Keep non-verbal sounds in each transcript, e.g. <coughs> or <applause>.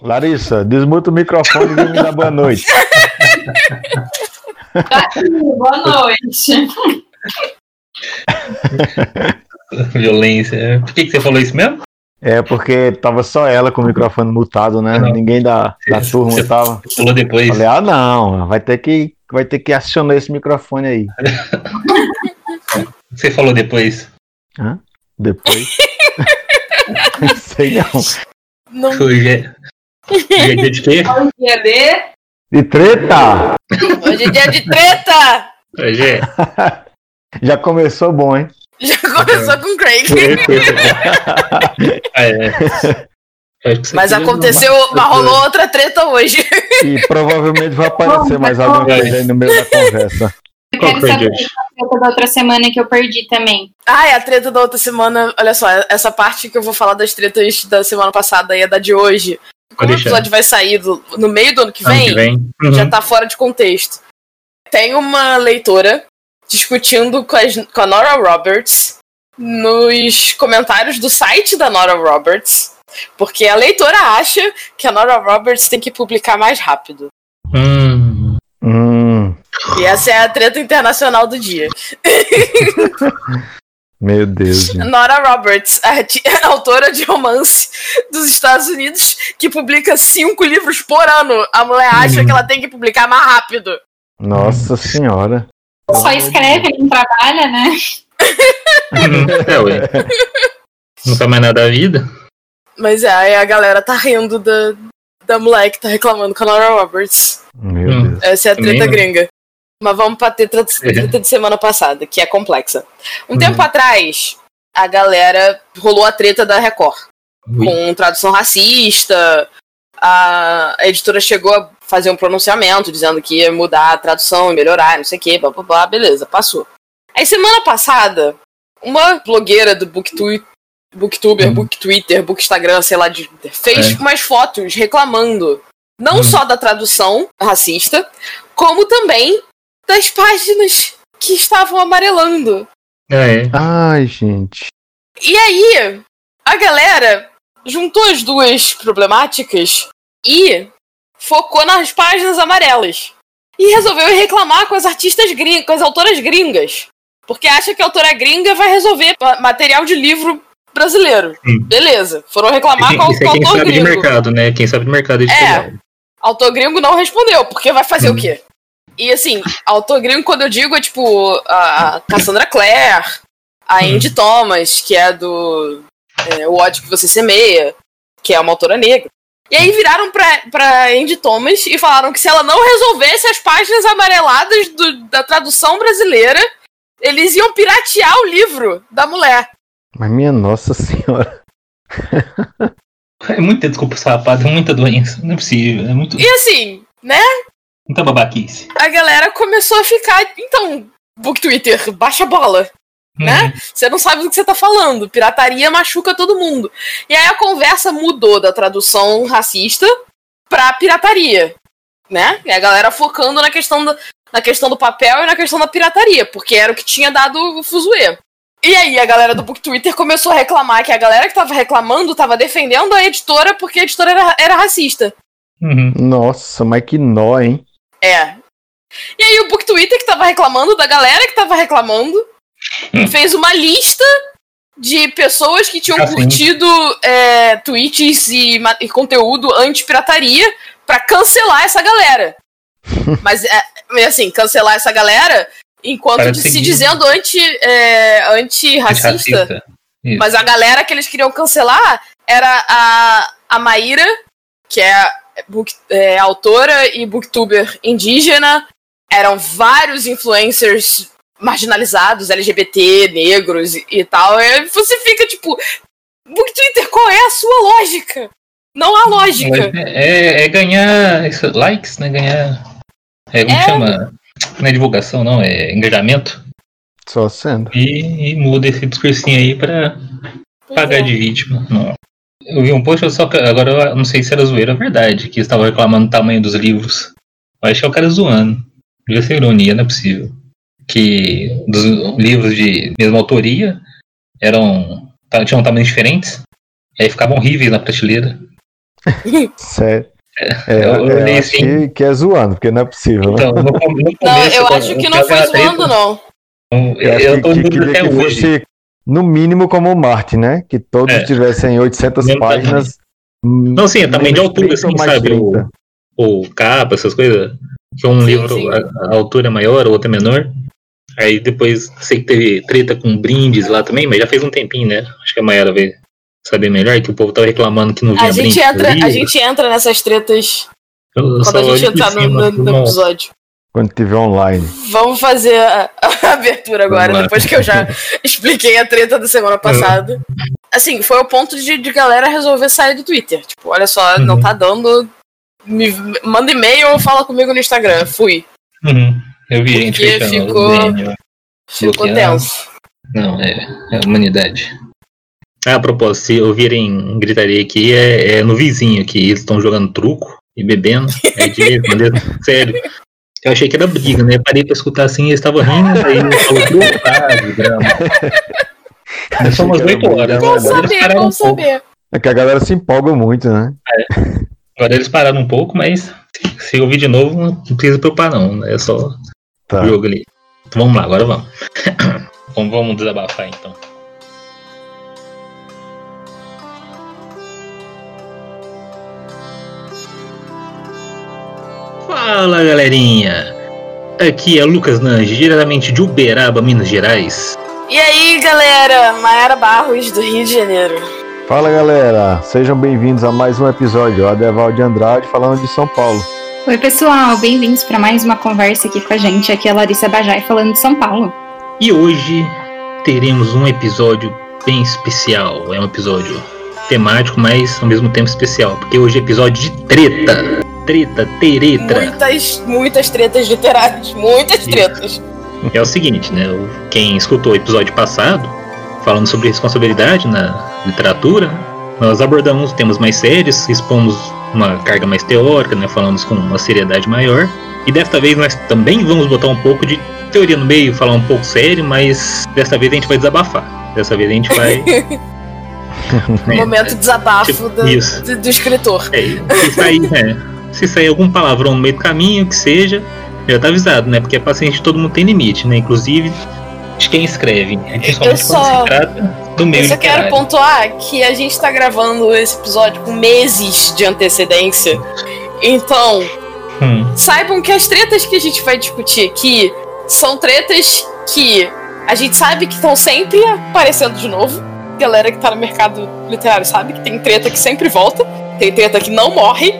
Larissa, desmuta o microfone e vem me dar boa noite. <laughs> Boa noite. Violência. Por que, que você falou isso mesmo? É porque tava só ela com o microfone mutado, né? Não. Ninguém da, da Você- turma você tava. Falou depois. Falei, ah não, vai ter que, vai ter que acionar esse microfone aí. Você falou depois. Depois. <laughs> Sei não. Não, Hoje é. Hoje é dia de quê? Dia de E treta! hoje é dia de treta! Hoje <laughs> é. Já começou bom, hein? Já começou com o Craig. <laughs> É. Isso Mas é aconteceu, mas rolou outra treta hoje. E provavelmente vai aparecer mais alguma coisa aí no meio da conversa. Eu quero saber a treta da outra semana que eu perdi também. Ah, é a treta da outra semana. Olha só, essa parte que eu vou falar das tretas da semana passada e a da de hoje. Como o episódio vai sair do- no meio do ano que Ano vem, que vem. Uhum. já tá fora de contexto. Tem uma leitora discutindo com, as- com a Nora Roberts nos comentários do site da Nora Roberts, porque a leitora acha que a Nora Roberts tem que publicar mais rápido. Hum, Hum, E essa é a treta internacional do dia. <laughs> <laughs> meu Deus, <laughs> gente. Nora Roberts, <laughs> a, autora de romance dos Estados Unidos, que publica cinco livros por ano. A mulher acha Hum. que ela tem que publicar mais rápido. Nossa senhora. Só escreve, não trabalha, né? é, ué. <laughs> Não faz mais nada da vida? Mas é, aí a galera tá rindo da, da mulher que tá reclamando com a Nora Roberts. Meu Hum. Deus. Essa é a treta gringa. Mas vamos pra treta, treta de semana passada, que é complexa. Um tempo atrás, a galera rolou a treta da Record. Ui. com tradução racista. A editora chegou a fazer um pronunciamento dizendo que ia mudar a tradução e melhorar, não sei o que, blá blá blá, beleza, passou. Aí semana passada, uma blogueira do Booktube, Booktuber, Hum. Booktwitter, Bookstagram, sei lá, de- fez É. umas fotos reclamando não Hum. só da tradução racista, como também das páginas que estavam amarelando. É, é. Ai, gente. E aí, a galera juntou as duas problemáticas e focou nas páginas amarelas. E resolveu reclamar com as artistas gringas, com as autoras gringas. Porque acha que a autora gringa vai resolver ma- material de livro brasileiro. Sim. Beleza. Foram reclamar Quem- com, Isso é com o quem autor sabe de gringo. mercado, né? Quem sabe de mercado editorial. Autor gringo não respondeu, porque vai fazer Hum. o quê? E assim, autor gringo, quando eu digo, é tipo a Cassandra Clare, a Hum. Andy Thomas, que é do é, O ódio que você semeia, que é uma autora negra. E aí viraram pra, pra Andy Thomas e falaram que se ela não resolvesse as páginas amareladas do- da tradução brasileira, eles iam piratear o livro da mulher. Mas minha nossa senhora. É muita desculpa sapada, é muita doença. Não é possível. É muito, E assim, né? Muita babaquice. A galera começou a ficar. Então, Book Twitter, baixa a bola. né? Uhum. Você não sabe do que você tá falando. Pirataria machuca todo mundo. E aí a conversa mudou da tradução racista pra pirataria, né? E a galera focando na questão do, na questão do papel e na questão da pirataria, porque era o que tinha dado o fuzuê. E aí a galera do Book Twitter começou a reclamar que a galera que tava reclamando tava defendendo a editora porque a editora era, era racista. Uhum. Nossa, mas que nó, hein? É. E aí o Book Twitter que tava reclamando, da galera que tava reclamando, fez uma lista de pessoas que tinham Ah, sim. curtido é, tweets e, e conteúdo anti-pirataria pra cancelar essa galera. <laughs> Mas, é, assim, cancelar essa galera enquanto Para de se dizendo anti, é, anti-racista. Racista. Mas a galera que eles queriam cancelar era a, a Maíra, que é, book, é autora e booktuber indígena. Eram vários influencers marginalizados, LGBT, negros e, e tal. E você fica tipo, Book Twitter, qual é a sua lógica? Não há lógica. É, é ganhar isso, likes, né? Ganhar. É, como É. chama? Não é divulgação, não, é engajamento. Só sendo. E, e muda esse discursinho aí pra pagar de vítima. Não. Eu vi um post, só que agora eu não sei se era zoeira ou verdade, que estava reclamando do tamanho dos livros. Eu acho que é o cara zoando. Devia ser ironia, não é possível. Que dos livros de mesma autoria eram. tinham tamanhos diferentes. E aí ficavam horríveis na prateleira. <laughs> Sério. É, eu eu olhei acho assim. que, que é zoando, porque não é possível. né? Então, no, no começo, Não, eu acho que eu não foi treta, zoando, não. Eu, Eu eu que- tô que queria até que hoje. fosse, no mínimo, como o Marte, né? Que todos É. tivessem 800 Mesmo páginas. hum, Não, sim, é tamanho de altura, 30 assim, ou mais sabe? 30. O, o capa, essas coisas. Que um Sim, livro, sim. A, a altura é maior, outra é menor. Aí depois, sei que teve treta com brindes lá também, mas já fez um tempinho, né? Acho que a Mayara veio saber melhor, que o povo tava reclamando que não vinha A gente, entra, a gente entra nessas tretas Eu quando a gente entrar no, no- no episódio. Quando tiver online. Vamos fazer a, a <laughs> abertura agora, depois que eu já <laughs> expliquei a treta da semana passada. Assim, foi o ponto de, de galera resolver sair do Twitter. Tipo, olha só, não Uhum. tá dando. Me, manda e-mail ou fala comigo no Instagram. Fui. Uhum. Eu vi gente Porque fechando ficou-. Ficou tenso. Não, é, é a humanidade. Ah, a propósito, se ouvirem gritaria aqui, é, é no vizinho aqui. Eles estão jogando truco e bebendo. É <laughs> sério. Eu achei que era briga, né? Parei pra escutar assim, eles estavam rindo, aí ele falou ah, de drama. É só umas Achei que 8 era horas. Agora eles saber, um saber. É que a galera se empolga muito, né? Agora eles pararam um pouco, mas se, se ouvir de novo, não precisa preocupar não. É só Tá. o jogo ali. Então vamos lá, agora vamos. <coughs> vamos, vamos desabafar então. Fala galerinha! Aqui é Lucas Nange, diretamente de Uberaba, Minas Gerais. E aí, galera? Mayara Barros, do Rio de Janeiro. Fala galera, sejam bem-vindos a mais um episódio. Adeval de Andrade, falando de São Paulo. Oi, pessoal, bem-vindos para mais uma conversa aqui com a gente. Aqui é a Larissa Bajai falando de São Paulo. E hoje teremos um episódio bem especial. É um episódio temático, mas ao mesmo tempo especial, porque hoje é episódio de treta. Treta, teretra. Muitas, muitas tretas literárias. Muitas Isso. tretas. É o seguinte, né? Quem escutou o episódio passado, falando sobre responsabilidade na literatura, nós abordamos temas mais sérios, expomos uma carga mais teórica, né? Falamos com uma seriedade maior. E desta vez nós também vamos botar um pouco de teoria no meio, falar um pouco sério, mas desta vez a gente vai desabafar. Dessa vez a gente vai. né, <laughs> Momento desabafo tipo, do, isso. do, do escritor. É, se sair, né, se sair algum palavrão no meio do caminho, que seja, já tá avisado, né? Porque a paciente todo mundo tem limite, né? Inclusive de quem escreve. Só- quando se trata do meio Eu só quero pontuar que a gente tá gravando esse episódio com meses de antecedência. Então, Hum, saibam que as tretas que a gente vai discutir aqui são tretas que a gente sabe que estão sempre aparecendo de novo. Galera que tá no mercado literário sabe que tem treta que sempre volta. Tem treta que não morre,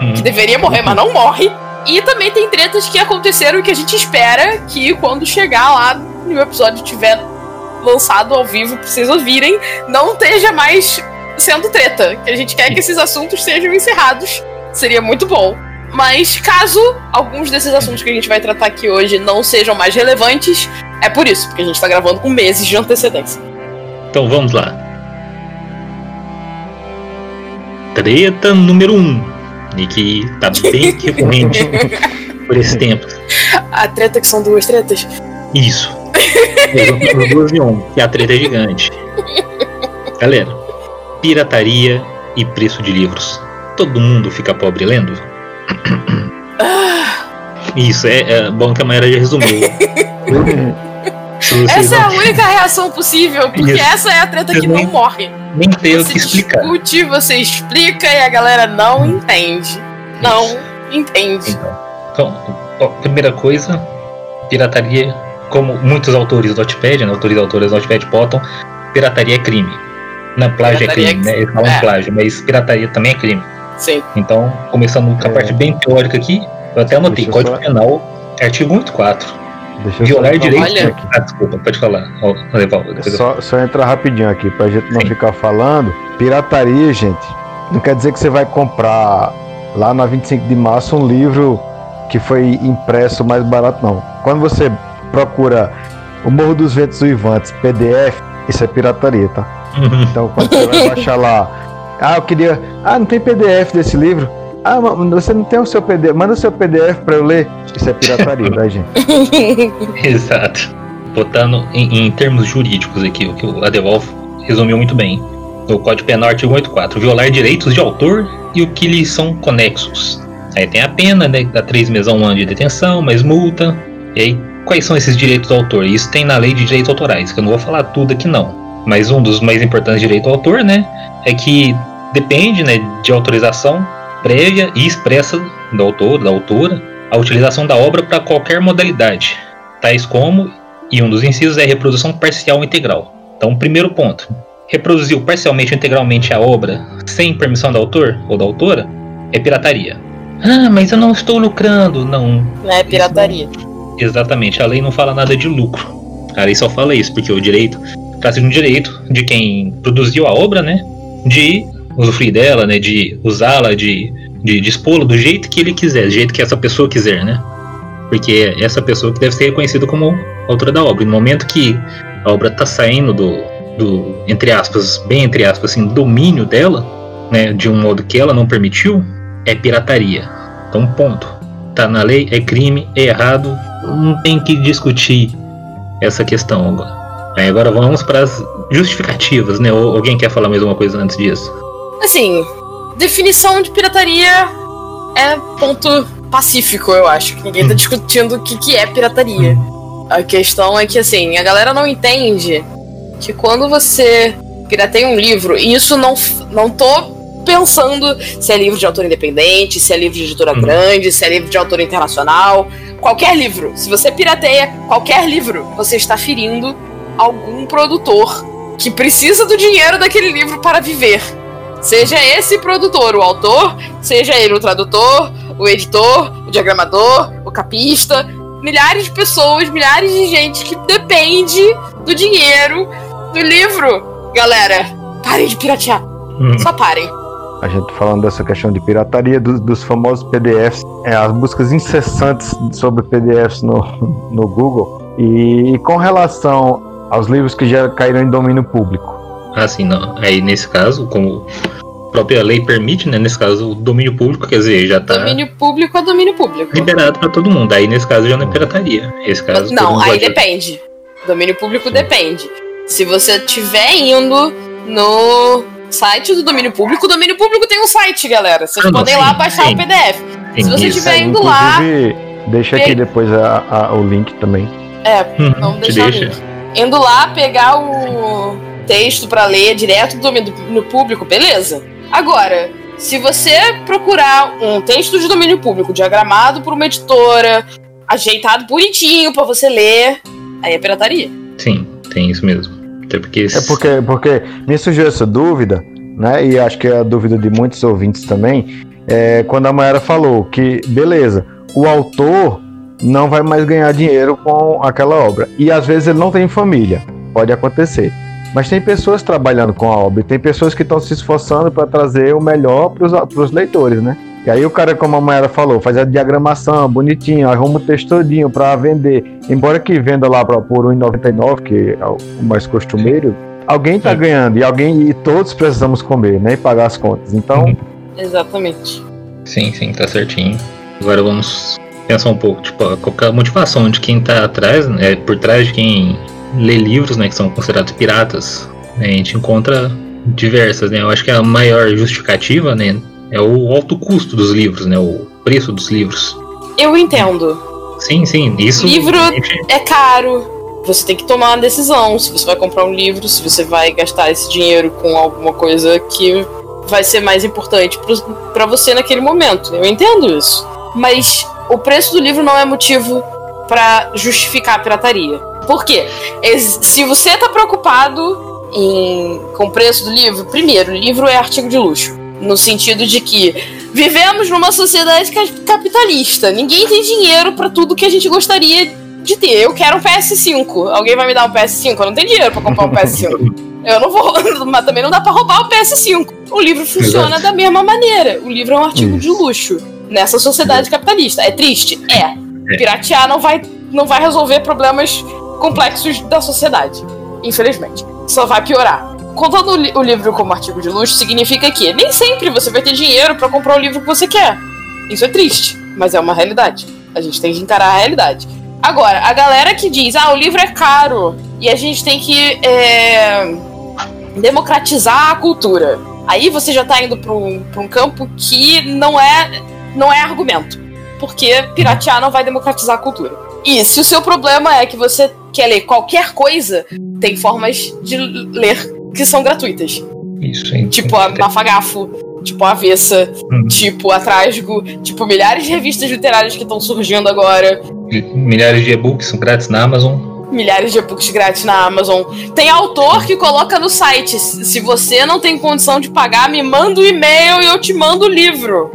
hum. que deveria morrer, mas não morre. E também tem tretas que aconteceram e que a gente espera que quando chegar lá no episódio tiver lançado ao vivo pra vocês ouvirem, não esteja mais sendo treta. Que a gente quer que esses assuntos sejam encerrados. Seria muito bom. Mas caso alguns desses assuntos que a gente vai tratar aqui hoje não sejam mais relevantes, é por isso, porque a gente tá gravando com meses de antecedência. Então vamos lá. Treta número 1. Um, e que tá bem <laughs> recorrente por esse tempo. A treta que são duas tretas. Isso. As duas em um, que a treta é gigante. Galera, pirataria e preço de livros. Todo mundo fica pobre lendo? Isso, é, é bom que a Mayara já resumiu. <laughs> Essa é a não única reação possível, porque Isso. essa é a treta que nem- não morre. nem tem o Você que explicar. discute, você explica e a galera não entende. Não entende. Então, ó, primeira coisa, pirataria, como muitos autores do Notepad, né, autores e autoras do Notepad botam, pirataria é crime. Na plágio é Pirataria crime, né? Eles falam é. plágio, mas pirataria também é crime. Sim. Então, começando com a É. parte bem teórica aqui, eu até anotei, Código só- Penal, artigo 184. Deixa eu Violar só direito. Olha. Ah, desculpa, pode falar. Eu Só, só entrar rapidinho aqui, pra gente não Sim. ficar falando. Pirataria, gente, não quer dizer que você vai comprar lá na 25 de março um livro que foi impresso mais barato, não. Quando você procura O Morro dos Ventos Uivantes, PDF, isso é pirataria, tá? Uhum. Então quando você vai <laughs> baixar lá, ah, eu queria. Ah, não tem PDF desse livro. Ah, você não tem o seu PDF. Manda o seu PDF pra eu ler. Isso é pirataria, tá, gente? <laughs> Exato. Botando em, em termos jurídicos aqui, o que o Adevolf resumiu muito bem. no Código Penal, artigo 184, violar direitos de autor e o que lhes são conexos. Aí tem a pena, né, dá três meses a um ano de detenção, mais multa. E aí, quais são esses direitos do autor? Isso tem na lei de direitos autorais, que eu não vou falar tudo aqui não. Mas um dos mais importantes direitos do autor, né, é que depende, né, de autorização prévia e expressa do autor, da autora, a utilização da obra para qualquer modalidade, tais como, e um dos incisos é reprodução parcial ou integral. Então, primeiro ponto, reproduziu parcialmente ou integralmente a obra sem permissão do autor ou da autora é pirataria. Ah, mas eu não estou lucrando. Não. Não é pirataria. Não... Exatamente, a lei não fala nada de lucro. A lei só fala isso, porque o direito trata de um direito de quem produziu a obra, né? De usufruir dela, né? De usá-la, de, de dispô-la do jeito que ele quiser, do jeito que essa pessoa quiser, né? Porque é essa pessoa que deve ser reconhecida como autora da obra. No momento que a obra está saindo do, do, entre aspas, bem entre aspas, assim, domínio dela, né, de um modo que ela não permitiu, é pirataria. Então, ponto. Tá na lei, é crime, é errado, não tem que discutir essa questão agora. Aí agora vamos para as justificativas, né? Ou alguém quer falar mais uma coisa antes disso? Assim, definição de pirataria é ponto pacífico, eu acho. Que ninguém tá hum. discutindo o que, que é pirataria. A questão é que, assim, a galera não entende que quando você pirateia um livro, e isso não, não tô pensando se é livro de autor independente, se é livro de editora uhum. grande, se é livro de autor internacional, qualquer livro. Se você pirateia qualquer livro, você está ferindo algum produtor que precisa do dinheiro daquele livro para viver. Seja esse produtor o autor, seja ele o tradutor, o editor, o diagramador, o capista, milhares de pessoas, milhares de gente que depende do dinheiro do livro. Galera, parem de piratear. Hum. Só parem. A gente falando dessa questão de pirataria do, dos famosos PDFs, é, as buscas incessantes sobre PDFs no, no Google. E, e com relação aos livros que já caíram em domínio público. Ah, sim, não. Aí nesse caso, como a própria lei permite, né? Nesse caso, o domínio público, quer dizer, já tá. Domínio público é domínio público. Liberado para todo mundo. Aí nesse caso já não é pirataria. Esse caso. Não, aí depende. Domínio público depende. Se você estiver indo no site do domínio público, o domínio público tem um site, galera. Vocês ah, podem ir lá baixar sim. o PDF. Sim, Se você estiver indo lá. Deixa aqui depois a, a, o link também. É, hum, vamos deixar deixa. o link. Indo lá pegar o texto para ler direto do domínio público, beleza. Agora, se você procurar um texto de domínio público diagramado por uma editora, ajeitado bonitinho para você ler, aí é pirataria. Sim, tem isso mesmo. Até porque... É porque, porque me surgiu essa dúvida, né? E acho que é a dúvida de muitos ouvintes também, é quando a Mayara falou que, beleza, o autor não vai mais ganhar dinheiro com aquela obra. E às vezes ele não tem família. Pode acontecer. Mas tem pessoas trabalhando com a obra, tem pessoas que estão se esforçando para trazer o melhor para os leitores, né? E aí o cara, como a Mayara falou, faz a diagramação bonitinho, arruma o texto todinho para vender. Embora que venda lá pra, por R$1,99, que é o mais costumeiro, alguém está é. ganhando e alguém e todos precisamos comer, né? E pagar as contas. Então. Uhum. Exatamente. Sim, sim, tá certinho. Agora vamos pensar um pouco, tipo, a motivação de quem está atrás, né, por trás de quem lê livros, né, que são considerados piratas. Né, a gente encontra diversas, né? Eu acho que a maior justificativa, né, é o alto custo dos livros, né? O preço dos livros. Eu entendo. Sim, sim. Isso. Livro gente... é caro. Você tem que tomar uma decisão se você vai comprar um livro, se você vai gastar esse dinheiro com alguma coisa que vai ser mais importante para você naquele momento. Eu entendo isso. Mas o preço do livro não é motivo para justificar a pirataria. Por quê? Se você tá preocupado em, com o preço do livro, primeiro, o livro é artigo de luxo. No sentido de que vivemos numa sociedade capitalista. Ninguém tem dinheiro para tudo que a gente gostaria de ter. Eu quero um PS5. Alguém vai me dar um PS5? Eu não tenho dinheiro para comprar um PS5. <laughs> Eu não vou, <laughs> mas também não dá para roubar o PS5. O livro funciona Exato. da mesma maneira. O livro é um artigo de luxo nessa sociedade capitalista. É triste? É. é. Piratear não vai, não vai resolver problemas complexos da sociedade. Infelizmente. Só vai piorar contando o, livro como artigo de luxo significa que nem sempre você vai ter dinheiro para comprar o livro que você quer. Isso é triste, mas é uma realidade. A gente tem que encarar a realidade. Agora, a galera que diz, ah, o livro é caro e a gente tem que é, democratizar a cultura. Aí você já tá indo para um, pra um campo que não é, não é argumento. Porque piratear não vai democratizar a cultura. E se o seu problema é que você quer ler qualquer coisa, tem formas de ler que são gratuitas. Isso, hein? Tipo a Mafagafo, tipo a Avessa, Uhum. tipo a Trasgo, tipo milhares de revistas literárias que estão surgindo agora, Milhares de e-books são grátis na Amazon. milhares de e-books grátis na Amazon. Tem autor que coloca no site: se você não tem condição de pagar, me manda um e-mail e eu te mando o livro.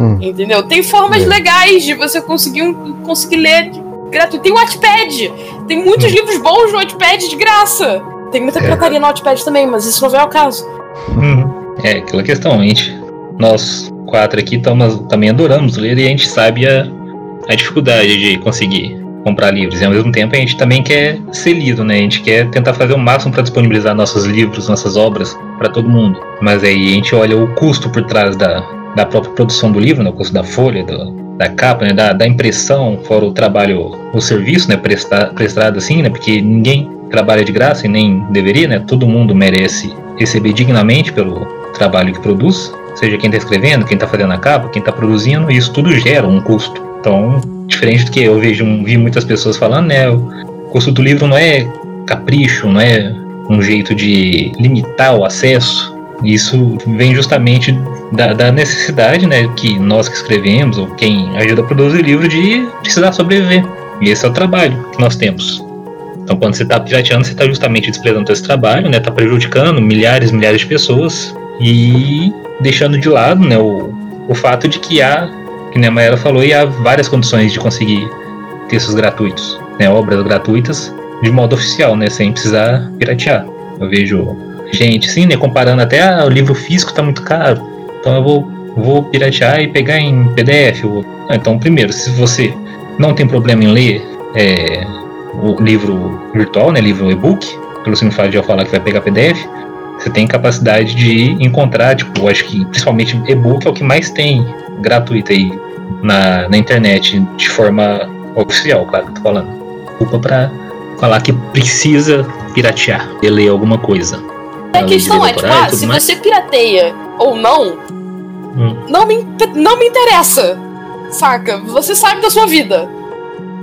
Hum. Entendeu? Tem formas É. legais de você conseguir, um- conseguir ler de- gratuito. Tem o Wattpad. Tem muitos Hum. livros bons no Wattpad de graça. Tem muita É. pirataria no Wattpad também, mas isso não vem ao caso. Hum. É aquela questão, a gente, nós quatro aqui tamo, também adoramos ler e a gente sabe a, a dificuldade de conseguir comprar livros. E ao mesmo tempo a gente também quer ser lido, né? A gente quer tentar fazer o máximo para disponibilizar nossos livros, nossas obras para todo mundo. Mas aí a gente olha o custo por trás da, da própria produção do livro, né? o custo da folha, do, da capa, né? da, da impressão, fora o trabalho, o serviço, né? Presta, prestado assim, né? Porque ninguém trabalha de graça e nem deveria, né? Todo mundo merece receber dignamente pelo trabalho que produz, seja quem está escrevendo, quem está fazendo a capa, quem está produzindo, isso tudo gera um custo. Então, diferente do que eu vejo, vi muitas pessoas falando, né? O custo do livro não é capricho, não é um jeito de limitar o acesso. Isso vem justamente da, da necessidade, né, que nós que escrevemos ou quem ajuda a produzir livro de precisar sobreviver. E esse é o trabalho que nós temos. Então, quando você está pirateando, você está justamente desprezando esse trabalho, né? Está prejudicando milhares milhares de pessoas e deixando de lado, né? O, o fato de que há, que nem a Maera falou, e há várias condições de conseguir textos gratuitos, né? Obras gratuitas de modo oficial, né? Sem precisar piratear. Eu vejo gente, sim, né? Comparando até ah, o livro físico está muito caro, então eu vou, vou piratear e pegar em PDF. Ah, Então, primeiro, se você não tem problema em ler é, o livro virtual, né, livro e-book, pelo simples fato de eu falar que vai pegar PDF, você tem capacidade de encontrar, tipo, acho que principalmente e-book é o que mais tem gratuito aí na, na internet, de forma oficial, claro eu tô falando. Culpa pra falar que precisa piratear e ler alguma coisa. A de questão é, tipo, ah, se mais. você pirateia ou não, Hum. não, me, não me interessa. Saca? Você sabe da sua vida.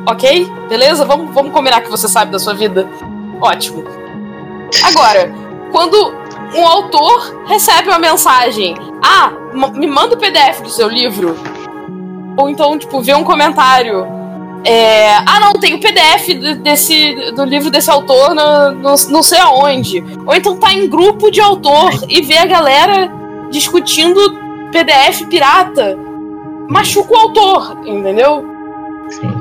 Ok? Beleza? Vamos, vamos combinar que você sabe da sua vida. Ótimo. Agora, quando um autor recebe uma mensagem, ah, me manda o PDF do seu livro. Ou então, tipo, vê um comentário. É, ah, não, tem o PDF de- desse, do livro desse autor no, no- não sei aonde. Ou então tá em grupo de autor e vê a galera discutindo PDF pirata. Machuca o autor, entendeu? Sim.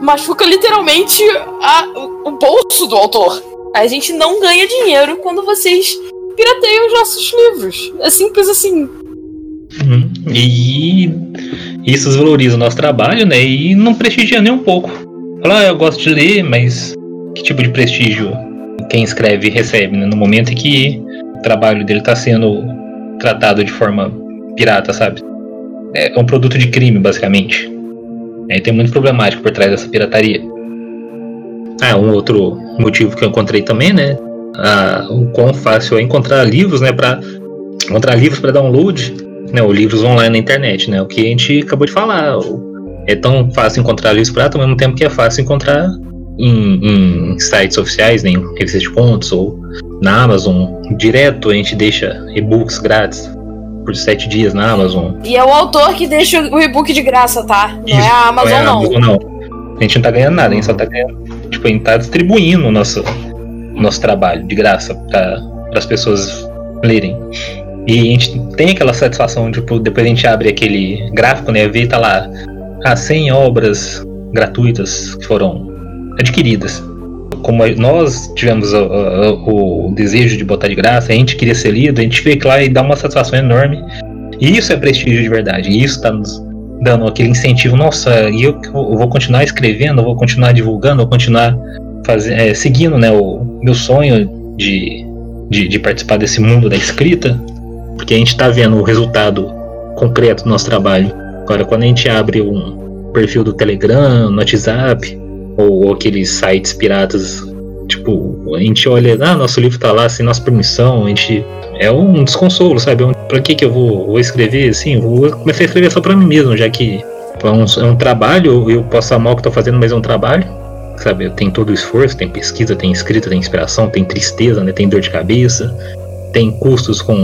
Machuca literalmente a- o- bolso do autor. A gente não ganha dinheiro quando vocês pirateiam os nossos livros. É simples assim. Uhum. E isso desvaloriza o nosso trabalho, né? E não prestigia nem um pouco. Fala, ah, eu gosto de ler, mas que tipo de prestígio quem escreve recebe, né? No momento em que o trabalho dele está sendo tratado de forma pirata, sabe? É um produto de crime, basicamente. Aí tem muito problemático por trás dessa pirataria. Ah, um outro motivo que eu encontrei também, né? Ah, o quão fácil é encontrar livros, né? Para encontrar livros para download né, ou livros online na internet, né? O que a gente acabou de falar. É tão fácil encontrar livros pirata, ao mesmo tempo que é fácil encontrar em, em sites oficiais, né, em revistas de contos ou na Amazon. Direto a gente deixa e-books grátis por sete dias na Amazon. E é o autor que deixa o e-book de graça, tá? Não é Isso, a Amazon, é a não. Amazon, não. A gente não tá ganhando nada, a gente só tá ganhando. Tipo, a gente tá distribuindo o nosso, nosso trabalho de graça para as pessoas lerem. E a gente tem aquela satisfação, tipo, depois a gente abre aquele gráfico, né? Vê e tá lá ah, 100 obras gratuitas que foram adquiridas. Como nós tivemos o, o- o desejo de botar de graça, a gente queria ser lido, a gente que lá e dá uma satisfação enorme. E isso é prestígio de verdade. E isso tá nos dando aquele incentivo. Nossa, e eu, eu vou continuar escrevendo, eu vou continuar divulgando, eu vou continuar faze- é, seguindo né, o meu sonho de, de, de participar desse mundo da escrita. Porque a gente tá vendo o resultado concreto do nosso trabalho. Agora, quando a gente abre um perfil do Telegram, no WhatsApp, ou, ou aqueles sites piratas, tipo a gente olha, ah, nosso livro tá lá sem nossa permissão, a gente. É um desconsolo, sabe? É pra que que eu vou, vou escrever assim? Vou começar a escrever só pra mim mesmo, já que é um, é um trabalho, eu posso amar o que tô fazendo, mas é um trabalho, sabe? Tenho todo o esforço, tem pesquisa, tem escrita, tem inspiração, tem tristeza, né? Tem dor de cabeça, tem custos com,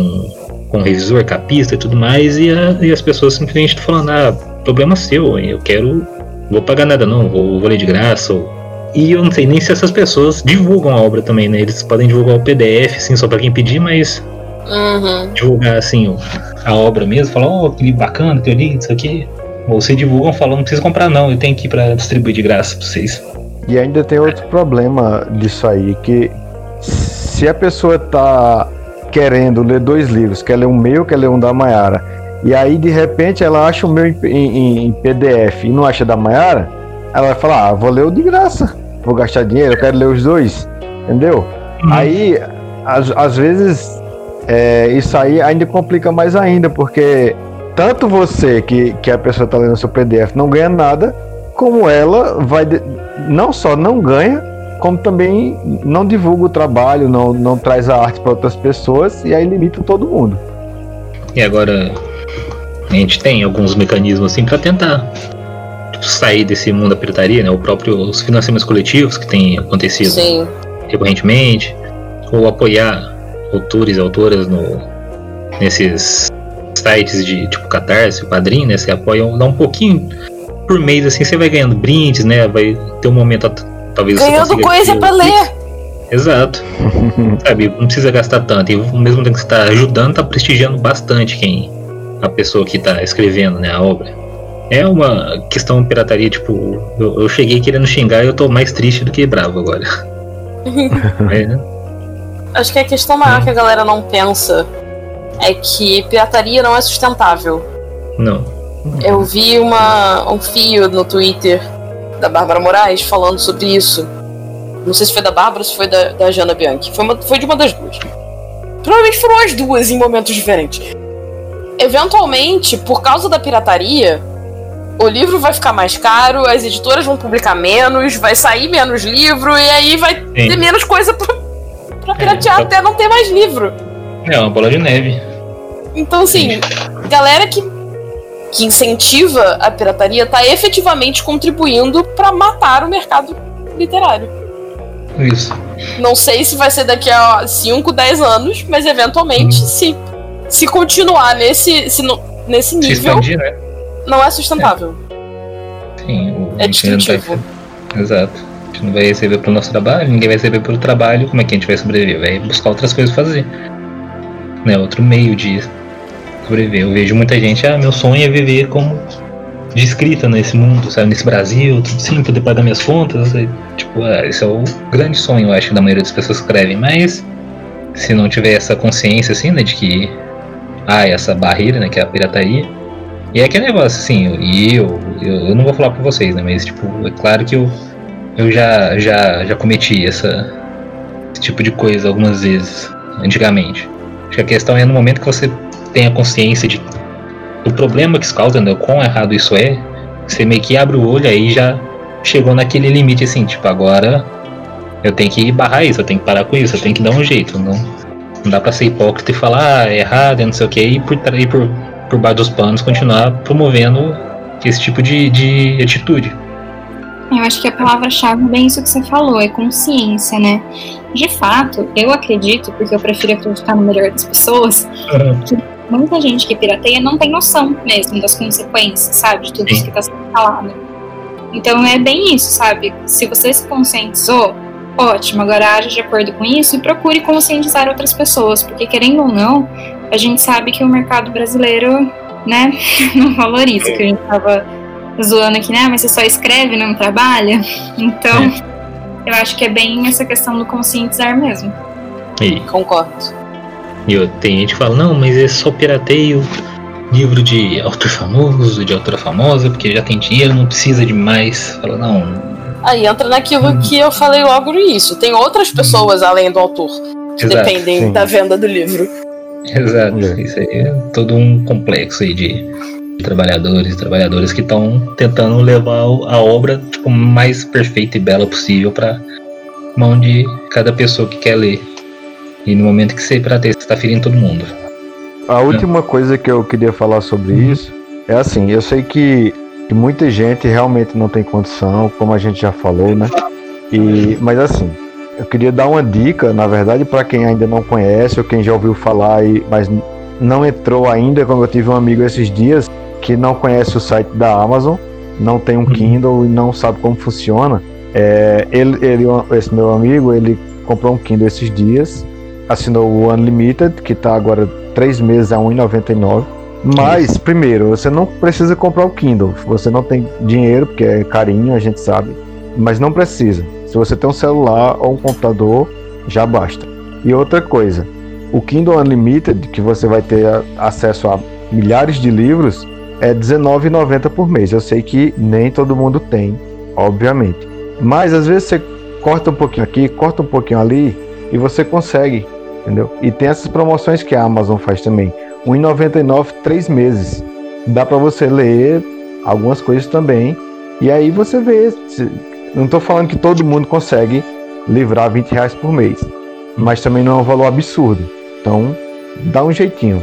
com revisor, capista e tudo mais, e, a, e as pessoas simplesmente estão falando, ah, problema seu, eu quero. Vou pagar nada não, vou, vou ler de graça, ou e eu não sei nem se essas pessoas divulgam a obra também, né? Eles podem divulgar o PDF, sim, só para quem pedir, mas Uhum. divulgar assim a obra mesmo, falar, oh, que bacana que eu li, isso aqui. Ou vocês divulgam falando, não precisa comprar não, eu tenho aqui para distribuir de graça pra vocês. E ainda tem outro problema disso aí, que se a pessoa tá querendo ler dois livros, quer ler um meu, quer ler um da Mayara, e aí de repente ela acha o meu em, em- em PDF e não acha da Mayara, ela vai falar, ah, vou ler o de graça, vou gastar dinheiro, eu quero ler os dois, entendeu? Aí, às, vezes, é, isso aí ainda complica mais ainda, porque tanto você que, que a pessoa está lendo seu PDF não ganha nada, como ela vai não só não ganha, como também não divulga o trabalho, não, não traz a arte para outras pessoas e aí limita todo mundo. E agora a gente tem alguns mecanismos assim para tentar sair desse mundo da pirataria, né? O próprio os financiamentos coletivos que tem acontecido Sim. recorrentemente, ou apoiar autores e autoras no, nesses sites de tipo Catarse, o Padrim, né? Você apoia, dá um pouquinho por mês, assim, você vai ganhando brindes, né? Vai ter um momento, talvez Ganhando coisa pra ler. Exato. <laughs> Sabe, não precisa gastar tanto. E ao mesmo tempo que você tá ajudando, tá prestigiando bastante quem a pessoa que tá escrevendo, né, a obra. É uma questão de pirataria, tipo, eu, eu cheguei querendo xingar e eu tô mais triste do que bravo agora. <laughs> É, né? Acho que a questão maior que a galera não pensa é que pirataria não é sustentável. Não. Eu vi uma, um fio no Twitter da Bárbara Moraes falando sobre isso. Não sei se foi da Bárbara ou se foi da, da Jana Bianchi. Foi, uma- foi de uma das duas. Provavelmente foram as duas em momentos diferentes. Eventualmente, por causa da pirataria, o livro vai ficar mais caro, as editoras vão publicar menos, vai sair menos livro, e aí vai ter menos coisa pra, pra piratear tá- até não ter mais livro. É uma bola de neve. Então, assim, galera que, que incentiva a pirataria tá efetivamente contribuindo pra matar o mercado literário. Isso. Não sei se vai ser daqui a 5, 10 anos, mas eventualmente, se, se continuar nesse, se não- nesse Se nível, expandir, né? não é sustentável. Sim, o- É não vai- destrutivo. Exato. A gente não vai receber pelo nosso trabalho, ninguém vai receber pelo trabalho, como é que a gente vai sobreviver? Vai buscar outras coisas pra fazer. Né? Outro meio de sobreviver. Eu vejo muita gente, ah, meu sonho é viver como de escrita nesse mundo, sabe? Nesse Brasil, tudo sim, poder pagar minhas contas. e, tipo, ah, esse é o grande sonho, eu acho, da maioria das pessoas que escrevem. Mas se não tiver essa consciência, assim, né, de que há essa barreira, né, que é a pirataria. E é aquele negócio, assim, e eu, eu, eu não vou falar pra vocês, né, mas, tipo, é claro que eu, eu já, já, já cometi essa, esse tipo de coisa algumas vezes, antigamente. Acho que a questão é no momento que você tem a consciência de, do problema que isso causa, né, o quão errado isso é, você meio que abre o olho aí já chegou naquele limite, assim, tipo, agora eu tenho que barrar isso, eu tenho que parar com isso, eu tenho que dar um jeito, não, não dá pra ser hipócrita e falar, ah, é errado, é não sei o que, e por, e por, por baixo dos panos continuar promovendo esse tipo de, de atitude. Eu acho que a palavra-chave é bem isso que você falou, é consciência, né? De fato, eu acredito, porque eu prefiro acreditar no melhor das pessoas, que muita gente que pirateia não tem noção mesmo das consequências, sabe? De tudo isso que tá sendo falado. Então é bem isso, sabe? Se você se conscientizou, ótimo, agora age de acordo com isso e procure conscientizar outras pessoas, porque querendo ou não, a gente sabe que o mercado brasileiro, né, <laughs> não valoriza, que a gente tava zoando aqui, né? Mas você só escreve, não trabalha. Então, eu acho que é bem essa questão do conscientizar mesmo. E, Concordo. E eu, tem gente que fala, não, mas é só pirateio livro de autor famoso, de autora famosa, porque já tem dinheiro, não precisa de mais. Fala, não, Aí entra naquilo Uhum. que eu falei logo no início. Tem outras pessoas além do autor que Exato, dependem sim. da venda do livro. Exato, É. isso aí é todo um complexo aí de trabalhadores e trabalhadoras que estão tentando levar a obra tipo, mais perfeita e bela possível para mão de cada pessoa que quer ler. E no momento que você ir pra ter, você tá ferindo todo mundo. A última coisa que eu queria falar sobre Uhum. isso é assim, eu sei que, que muita gente realmente não tem condição, como a gente já falou, né? E, mas assim, eu queria dar uma dica, na verdade, para quem ainda não conhece ou quem já ouviu falar, e, mas não entrou ainda, como eu tive um amigo esses dias que não conhece o site da Amazon, não tem um Uhum. Kindle e não sabe como funciona. É, ele, ele, esse meu amigo, ele comprou um Kindle esses dias, assinou o Unlimited, que tá agora três meses a R$ 1,99. Mas, primeiro, você não precisa comprar o Kindle. Você não tem dinheiro, porque é carinho, a gente sabe. Mas não precisa. Se você tem um celular ou um computador, já basta. E outra coisa, o Kindle Unlimited, que você vai ter acesso a milhares de livros, é R$19,90 por mês. Eu sei que nem todo mundo tem, obviamente. Mas às vezes você corta um pouquinho aqui, corta um pouquinho ali e você consegue, entendeu? E tem essas promoções que a Amazon faz também. R$ 1,99 três meses. Dá para você ler algumas coisas também. E aí você vê. Não tô falando que todo mundo consegue livrar 20 reais por mês. Mas também não é um valor absurdo. Então, dá um jeitinho.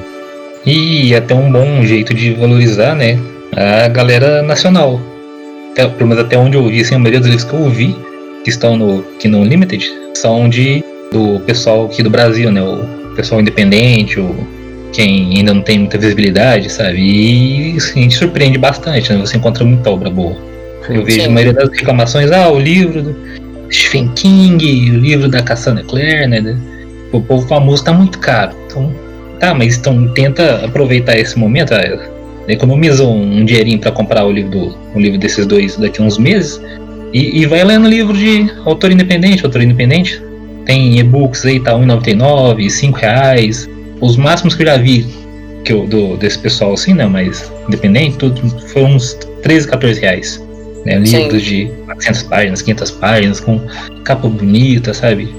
E até um bom jeito de valorizar, né? A galera nacional. Até, pelo menos até onde eu ouvi, assim, a maioria dos livros que eu ouvi, que estão no Kindle Unlimited, são de do pessoal aqui do Brasil, né? O pessoal independente, o quem ainda não tem muita visibilidade, sabe? E assim, a gente surpreende bastante, né? Você encontra muita obra boa. Eu vejo Sim. a maioria das reclamações, ah, o livro do Stephen King, o livro da Cassandra Clare, né? O povo famoso tá muito caro. Então, tá, mas então tenta aproveitar esse momento, ah, economiza um, dinheirinho pra comprar o livro, do, o livro desses dois daqui a uns meses e, e vai lendo livro de autor independente, autor independente. Tem e-books aí, tá R$1,99, 5 reais. Os máximos que eu já vi que eu, do, desse pessoal assim, né, mas independente, tudo, foi uns 13, 14 reais. Né, livros de 400 páginas, 500 páginas, com capa bonita, sabe?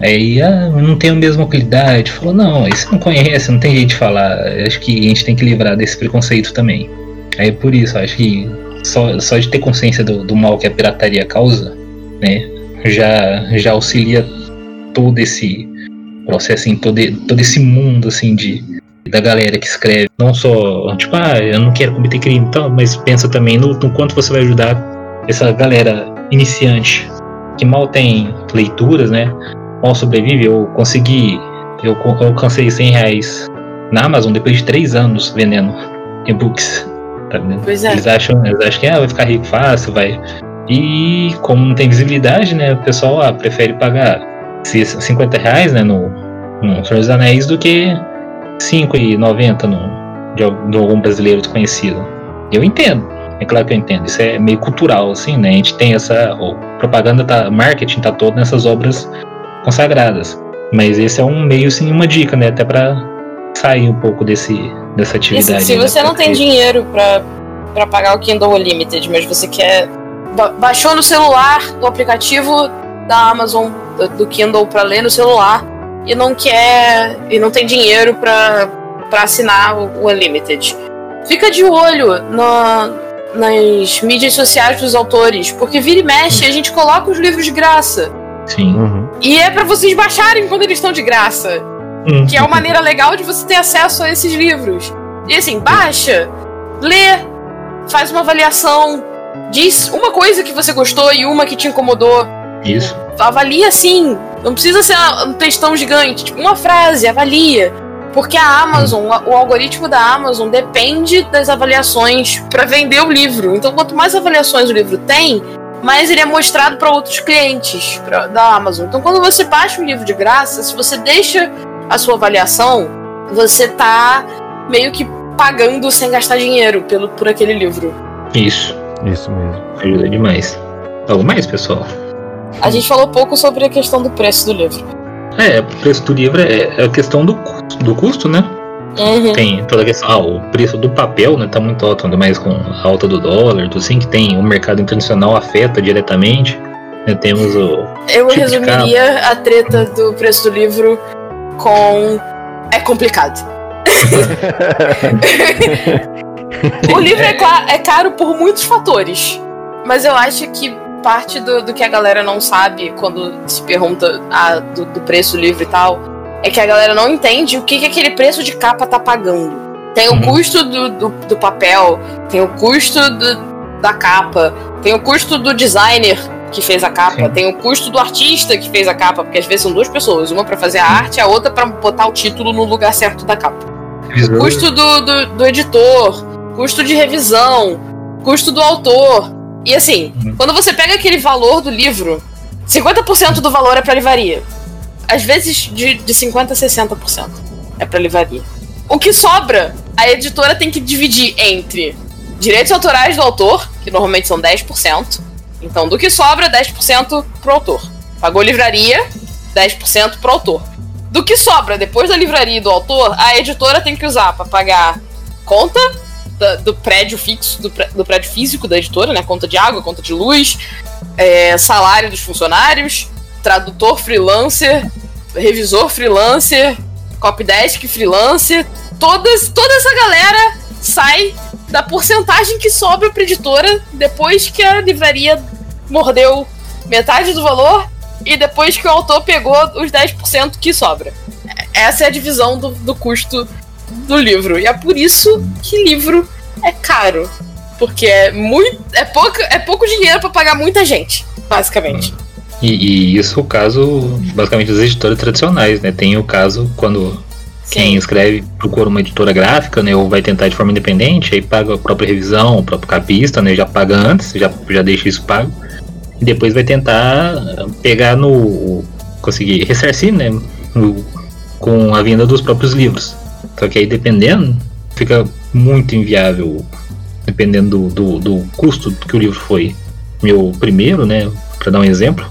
Aí, ah, não tenho a mesma qualidade. Falou, não, aí você não conhece, não tem jeito de falar. Acho que a gente tem que livrar desse preconceito também. Aí por isso, acho que só, só de ter consciência do, do mal que a pirataria causa, né, já, já auxilia todo esse processo, em todo, todo esse mundo, assim, de, da galera que escreve. Não só, tipo, ah, eu não quero cometer crime e tal, mas pensa também no, no quanto você vai ajudar essa galera iniciante que mal tem leituras, né? Mal sobrevive. Eu consegui, eu, eu alcancei 100 reais na Amazon depois de 3 anos vendendo e-books. Tá vendo? Pois é. Eles acham, eles acham que ah, vai ficar rico fácil, vai. E como não tem visibilidade, né? O pessoal ah, prefere pagar 50 reais né, no, no Senhor dos Anéis do que 5,90 no, de, de algum brasileiro desconhecido. Eu entendo. É claro que eu entendo. Isso é meio cultural, assim, né? A gente tem essa. O propaganda tá. Marketing tá todo nessas obras consagradas. Mas esse é um meio, assim, uma dica, né? Até pra sair um pouco desse, dessa atividade. assim, se né, você não tem porque- dinheiro pra, pra pagar o Kindle Unlimited, mas você quer. ba- baixou no celular o aplicativo da Amazon do, Kindle pra ler no celular e não quer. e não tem dinheiro pra, pra assinar o, o Unlimited. Fica de olho na, nas mídias sociais dos autores, porque vira e mexe a gente coloca os livros de graça. Sim. Uhum. E é pra vocês baixarem quando eles estão de graça. Hum. Que é uma maneira legal de você ter acesso a esses livros. E assim, baixa, lê, faz uma avaliação, diz uma coisa que você gostou e uma que te incomodou. Isso. Avalia assim. Não precisa ser um textão gigante, tipo, uma frase, avalia. Porque a Amazon, o algoritmo da Amazon depende das avaliações para vender o livro. Então, quanto mais avaliações o livro tem, mais ele é mostrado para outros clientes pra- da Amazon. Então, quando você baixa um livro de graça, se você deixa a sua avaliação, você tá meio que pagando sem gastar dinheiro pelo, por aquele livro. Isso. Isso mesmo. Ajuda demais. Algo mais, pessoal? A gente falou pouco sobre a questão do preço do livro. É, o preço do livro é é a questão do custo, do custo né? Uhum. Tem toda a questão. Ah, o preço do papel, né? Tá muito alto, ainda mais com a alta do dólar, tudo assim, que tem o mercado internacional afeta diretamente. né, Temos o. Eu Tipo resumiria a treta do preço do livro com. É complicado. <laughs> <laughs> o livro é, é caro por muitos fatores. Mas eu acho que parte do, do que a galera não sabe quando se pergunta a, do, do preço do livro e tal, é que a galera não entende o que, que aquele preço de capa tá pagando. Tem o Uhum. custo do, do, do papel, tem o custo do- da capa, tem o custo do designer que fez a capa, Sim. tem o custo do artista que fez a capa, porque às vezes são duas pessoas, uma pra fazer a arte, a outra pra botar o título no lugar certo da capa. Custo do, do, do editor, custo de revisão, custo do autor. E assim, Uhum. quando você pega aquele valor do livro, 50% do valor é pra livraria. Às vezes de, de 50% a 60% é pra livraria. O que sobra, a editora tem que dividir entre direitos autorais do autor, que normalmente são 10%. Então, do que sobra, 10% pro autor. Pagou livraria, 10% pro autor. Do que sobra depois da livraria e do autor, a editora tem que usar pra pagar conta da- do prédio fixo, do, do prédio físico da editora, né? Conta de água, conta de luz, é, salário dos funcionários, tradutor freelancer, revisor freelancer, copydesk freelancer, todas, toda essa galera sai da porcentagem que sobra pra editora depois que a livraria mordeu metade do valor e depois que o autor pegou os 10% que sobra. Essa é a divisão do, do custo do livro. E é por isso que livro é caro. Porque é muito. É pouco, é pouco dinheiro pra pagar muita gente, basicamente. E, e isso o caso, basicamente, das editoras tradicionais, né? Tem o caso quando quem escreve procura uma editora gráfica, né? Ou vai tentar de forma independente, aí paga a própria revisão, o próprio capista, né? Já paga antes, já, já deixa isso pago. E depois vai tentar pegar no. conseguir ressarcir, né? no- com a venda dos próprios livros. Só que aí dependendo, fica muito inviável, dependendo do, do, do custo que o livro foi. Meu primeiro, né? Pra dar um exemplo,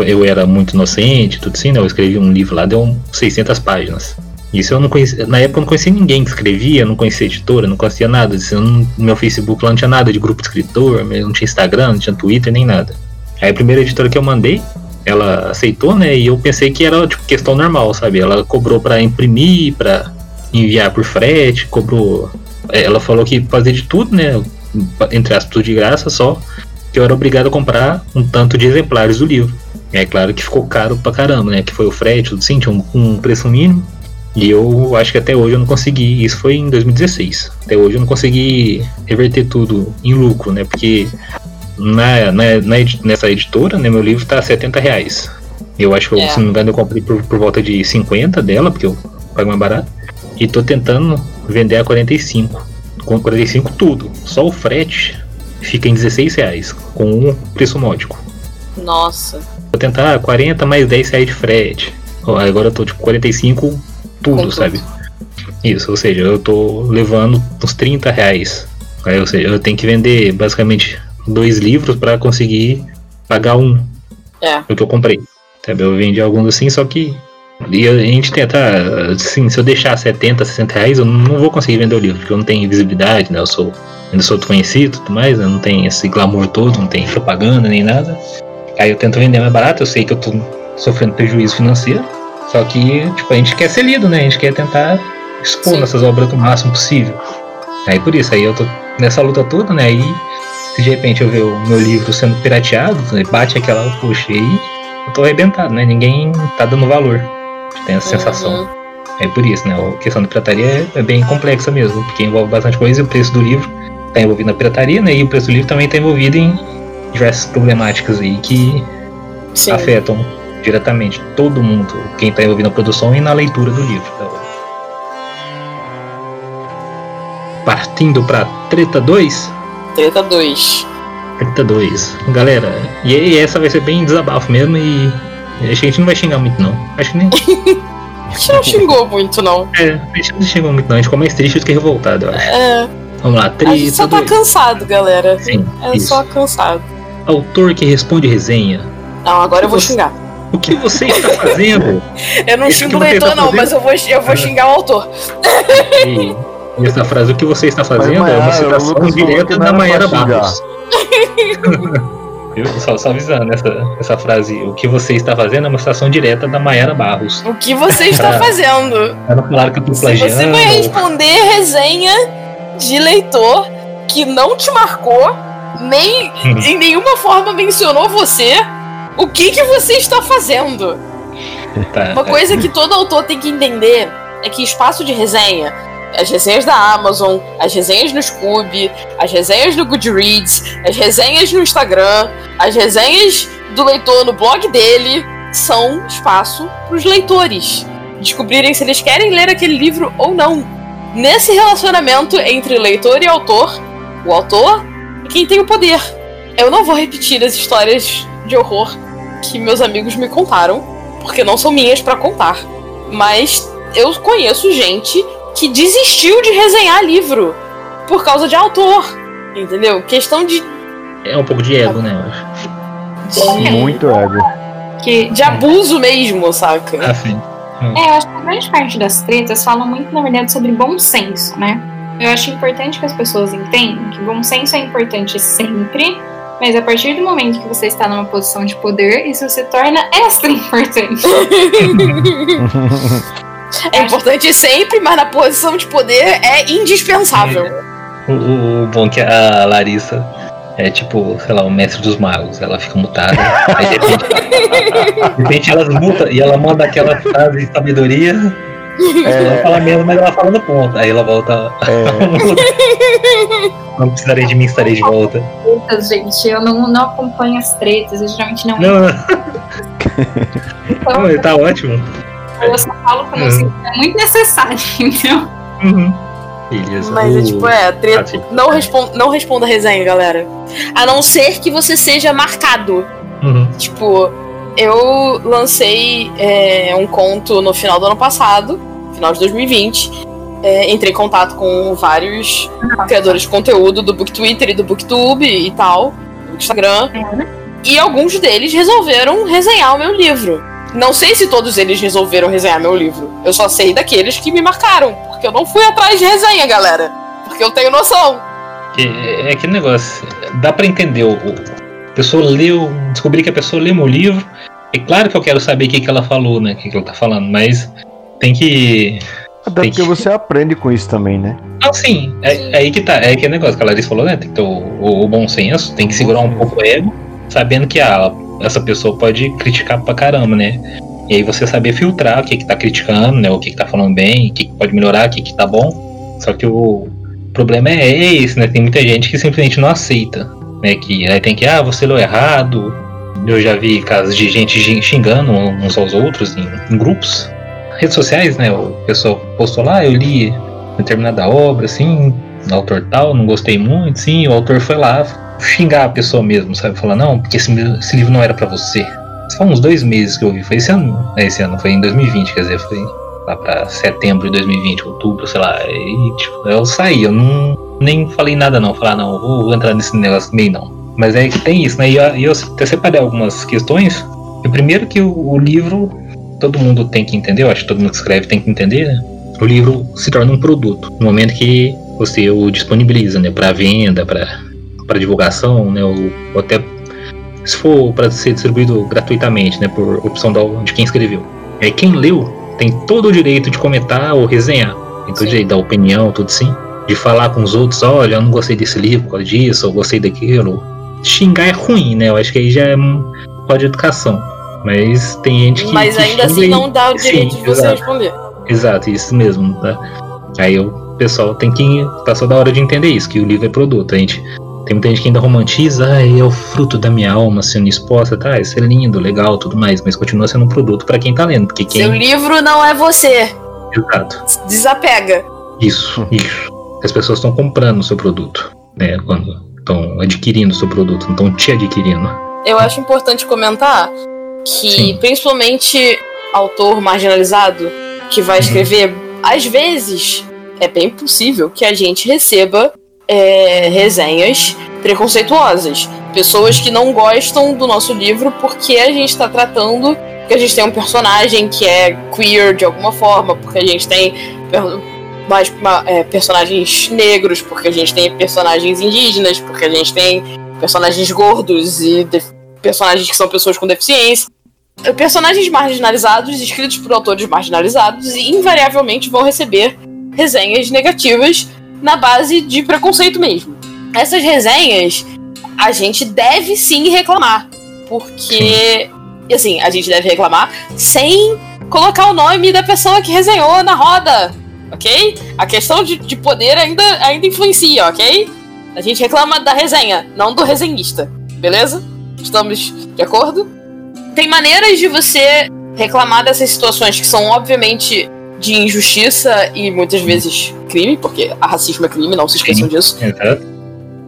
eu era muito inocente, tudo assim, né? Eu escrevi um livro lá, deu 600 páginas. Isso eu não conhecia, na época eu não conhecia ninguém que escrevia, não conhecia editora, não conhecia nada. não- meu Facebook lá não tinha nada de grupo de escritor, não tinha Instagram, não tinha Twitter, nem nada. Aí a primeira editora que eu mandei, ela aceitou, né? E eu pensei que era tipo questão normal, sabe? Ela cobrou pra imprimir, pra enviar por frete, cobrou. é, Ela falou que fazer de tudo, né? Entre aspas, tudo de graça, só que eu era obrigado a comprar um tanto de exemplares do livro. É claro que ficou caro pra caramba, né? Que foi o frete, tudo assim, tinha um, um preço mínimo. E eu acho que até hoje eu não consegui. Isso foi em 2016. Até hoje eu não consegui reverter tudo em lucro, né? Porque na, na, na nessa editora, né, meu livro tá 70 reais. Eu acho que, É. se não me engano, eu comprei por, por volta de 50 dela, porque eu pago mais barato. E tô tentando vender a 45. Com 45 tudo. Só o frete fica em 16 reais, com um preço módico. Nossa. Vou tentar 40 mais 10 reais de frete. Agora eu tô tipo 45 Com tudo, tudo. sabe? Isso, ou seja, eu tô levando uns 30 reais. Aí, ou seja, eu tenho que vender basicamente dois livros pra conseguir pagar um É. do que eu comprei. Sabe? Eu vendi alguns assim, só que. E a gente tenta, assim, se eu deixar 70, 60 reais, eu não vou conseguir vender o livro, porque eu não tenho visibilidade, né? Eu sou, ainda sou desconhecido e tudo mais, né? não tem esse glamour todo, não tem propaganda nem nada. Aí eu tento vender mais barato, eu sei que eu tô sofrendo prejuízo financeiro, só que, tipo, a gente quer ser lido, né? A gente quer tentar expor Sim. nossas obras o máximo possível. Aí por isso, aí eu tô nessa luta toda, né? Aí se de repente eu ver o meu livro sendo pirateado, né, bate aquela, poxa, aí eu tô arrebentado, né? Ninguém tá dando valor. Tem essa sensação. É por isso, né? A questão da pirataria é, é bem complexa mesmo, porque envolve bastante coisa e o preço do livro tá envolvido na pirataria, né? E o preço do livro também tá envolvido em diversas problemáticas aí que Sim. afetam diretamente todo mundo, quem tá envolvido na produção e na leitura do livro. obra. Partindo pra Treta 2, Treta 2. Treta 2. Galera, e essa vai ser bem desabafo mesmo e acho que a gente não vai xingar muito não. Acho que nem. <laughs> A gente não xingou muito, não. É, a gente não xingou muito não, a gente ficou mais triste do que revoltado, eu acho. É. Vamos lá, A gente só tá 2. cansado, galera. Sim, É isso. só cansado. Autor que responde resenha. Não, agora eu vou Você- xingar. O que você está fazendo? <laughs> Eu não xingo o leitor, tá não, mas eu vou, eu vou Ah. xingar o autor. E, essa frase, o que você está fazendo, Mas, é uma citação direta da Mayara. Barros. <laughs> Viu? Só, só avisando, essa, essa frase, o que você está fazendo é uma citação direta da Mayara Barros. O que você está Ah. fazendo? Ela não falaram que eu tô Se plagiando. você vai responder resenha de leitor que não te marcou, nem em nenhuma forma mencionou você, o que que você está fazendo? Tá, Uma coisa que todo autor tem que entender é que espaço de resenha, as resenhas da Amazon, as resenhas no Scoob, as resenhas no Goodreads, as resenhas no Instagram, as resenhas do leitor no blog dele, são espaço para os leitores descobrirem se eles querem ler aquele livro ou não. Nesse relacionamento entre leitor e autor, o autor é quem tem o poder. Eu não vou repetir as histórias de horror que meus amigos me contaram, porque não são minhas para contar. Mas eu conheço gente que desistiu de resenhar livro por causa de autor. Entendeu? Questão de. É um pouco de ego, né? de, Muito ego. Que, de abuso mesmo, saca? Ah, sim. é, eu acho que a grande parte das tretas falam muito, na verdade, sobre bom senso, né? Eu acho importante que as pessoas entendam que bom senso é importante sempre, mas a partir do momento que você está numa posição de poder, isso se torna extra importante. <laughs> <laughs> É importante sempre, mas na posição de poder é indispensável. O, o, o bom é que a Larissa é tipo, sei lá, o mestre dos magos. Ela fica mutada. <laughs> Aí de repente, de repente ela muta e ela manda aquela frase de sabedoria. Ela É, fala mesmo, mas ela fala no ponto. Aí ela volta. é, <laughs> Não precisarei de mim, estarei de volta. tretas, gente, eu não, não acompanho as tretas, eu geralmente não. Não, <laughs> não, então, não, ele tá ótimo. Eu só falo eu sinto que é muito necessário, <laughs> então. Uhum. Beleza. Mas é tipo, é, tre- sim. não, respon não responda a resenha, galera. A não ser que você seja marcado. Uhum. Tipo, eu lancei é, um conto no final do ano passado, final de 2020. É, entrei em contato com vários criadores de conteúdo do Book Twitter e do Booktube e tal, do Instagram. E alguns deles resolveram resenhar o meu livro. Não sei se todos eles resolveram resenhar meu livro. Eu só sei daqueles que me marcaram. Porque eu não fui atrás de resenha, galera. Porque eu tenho noção. É, é aquele negócio, dá pra entender. O, a pessoa leu, descobri que a pessoa leu meu livro. É claro que eu quero saber o que, que ela falou, né? O que, que ela tá falando, mas tem que. até Tem porque que- você aprende com isso também, né? Não, sim, é, é aí que tá. É aquele negócio que a Larissa falou, né? Tem que ter o, o- o bom senso, tem que segurar um pouco o ego, sabendo que ah, essa pessoa pode criticar pra caramba, né? E aí você saber filtrar o que, que tá criticando, né? O que, que tá falando bem, o que, que pode melhorar, o que, que tá bom. Só que o problema é esse, né? Tem muita gente que simplesmente não aceita. Né? Que aí tem que, ah, você leu errado. Eu já vi casos de gente xing- xingando uns aos outros em, em grupos. Redes sociais, né? O pessoal postou lá, eu li determinada obra, assim, autor tal, não gostei muito, sim, o autor foi lá xingar a pessoa mesmo, sabe? Falar, não, porque esse, esse livro não era pra você. Foi uns dois meses que eu vi, foi esse ano, é, esse ano, foi em 2020, quer dizer, foi lá pra setembro de 2020, outubro, sei lá, e tipo, eu saí, eu não, nem falei nada não, falar, não, vou entrar nesse negócio meio não. Mas é que tem isso, né, e eu, até separei algumas questões, e primeiro que o, o livro, todo mundo tem que entender, eu acho que todo mundo que escreve tem que entender, né? o livro se torna um produto no momento que você o disponibiliza, né, para venda, para divulgação, né, ou, ou até se for para ser distribuído gratuitamente, né, por opção de quem escreveu. É quem leu tem todo o direito de comentar ou resenhar, tem todo o Sim. direito da opinião, tudo sim, de falar com os outros, olha, eu não gostei desse livro por causa disso, ou gostei daquilo. Xingar é ruim, né? Eu acho que aí já é um de educação. Mas tem gente que. Mas ainda assim não dá o Sim, direito de você exato. responder. Exato, isso mesmo, tá? Aí o pessoal tem que. Passou da hora de entender isso, que o livro é produto. A gente. Tem muita gente que ainda romantiza, ah, é o fruto da minha alma sendo exposta, tá? Isso é lindo, legal, tudo mais, mas continua sendo um produto pra quem tá lendo, porque quem. Seu livro não é você. Exato. Desapega. Isso, isso. As pessoas estão comprando o seu produto, né? Quando estão adquirindo o seu produto, não estão te adquirindo. Eu acho importante comentar que, Sim. principalmente autor marginalizado que vai escrever, às vezes é bem possível que a gente receba é, resenhas preconceituosas. Pessoas que não gostam do nosso livro porque a gente está tratando que a gente tem um personagem que é queer de alguma forma, porque a gente tem mais ma- é, personagens negros, porque a gente tem personagens indígenas, porque a gente tem personagens gordos e personagens que são pessoas com deficiência. Personagens marginalizados, escritos por autores marginalizados, e invariavelmente vão receber resenhas negativas na base de preconceito mesmo. Essas resenhas, a gente deve sim reclamar. Porque, sim. assim, a gente deve reclamar sem colocar o nome da pessoa que resenhou na roda, ok? A questão de, de poder ainda, ainda influencia, ok? A gente reclama da resenha, não do resenhista, beleza? Estamos de acordo? Tem maneiras de você reclamar dessas situações que são, obviamente, de injustiça e muitas vezes crime, porque a racismo é crime, não se esqueçam Sim, disso. Exato.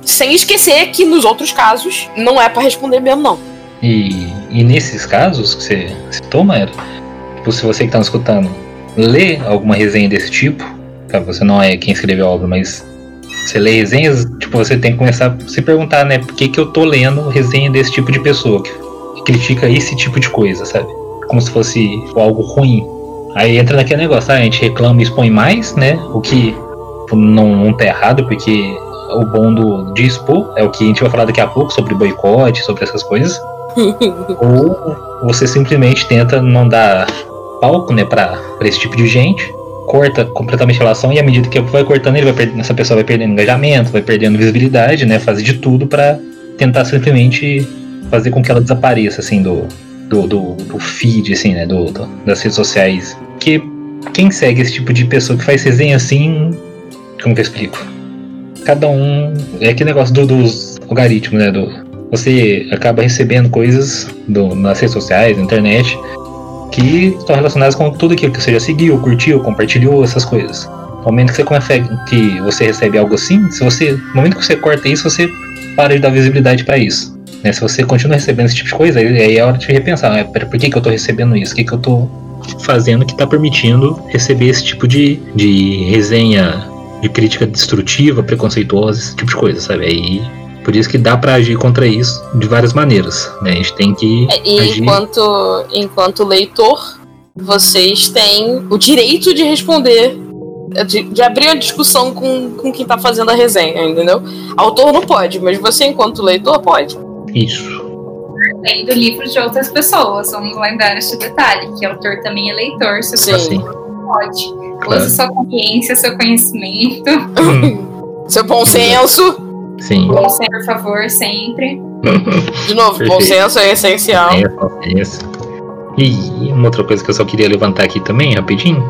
Sem esquecer que nos outros casos não é para responder mesmo, não. E, e nesses casos que você citou, Maera, tipo, se você que tá escutando lê alguma resenha desse tipo, tá? você não é quem escreveu a obra, mas você lê resenhas, tipo, você tem que começar a se perguntar, né, por que, que eu tô lendo resenha desse tipo de pessoa que, que critica esse tipo de coisa, sabe? Como se fosse algo ruim. Aí entra naquele negócio, ah, a gente reclama e expõe mais, né? O que tipo, não, não tá errado, porque o bom do, de expor é o que a gente vai falar daqui a pouco sobre boicote, sobre essas coisas. <laughs> Ou você simplesmente tenta não dar palco, né, pra, pra esse tipo de gente, corta completamente a relação e à medida que vai cortando, ele vai perdendo, essa pessoa vai perdendo engajamento, vai perdendo visibilidade, né, fazer de tudo para tentar simplesmente fazer com que ela desapareça, assim, do, do, do, do feed, assim, né, do, do, das redes sociais. Porque quem segue esse tipo de pessoa que faz resenha assim, como que eu explico? Cada um. É aquele negócio do, dos algoritmos, né? Do, você acaba recebendo coisas do, nas redes sociais, na internet, que estão relacionadas com tudo aquilo que você já seguiu, curtiu, compartilhou, essas coisas. No momento que você consegue, que você recebe algo assim, se você, no momento que você corta isso, você para de dar visibilidade para isso. Né? Se você continua recebendo esse tipo de coisa, aí é hora de repensar, né? por que, que eu estou recebendo isso? O que, que eu estou fazendo que está permitindo receber esse tipo de, de resenha, de crítica destrutiva, preconceituosa, esse tipo de coisa, sabe? Aí por isso que dá para agir contra isso de várias maneiras. Né? A gente tem que. É, e agir... enquanto, enquanto leitor, vocês têm o direito de responder. De, de abrir uma discussão com, com quem tá fazendo a resenha, entendeu? Autor não pode, mas você, enquanto leitor, pode. Isso. Lendo livros de outras pessoas, vamos lembrar esse detalhe, que o autor também é leitor, se você pode. Claro. Use sua consciência, seu conhecimento. <laughs> seu bom senso. Sim. Bom senso, por favor, sempre. De novo, bom senso é essencial. É, isso. E uma outra coisa que eu só queria levantar aqui também, rapidinho.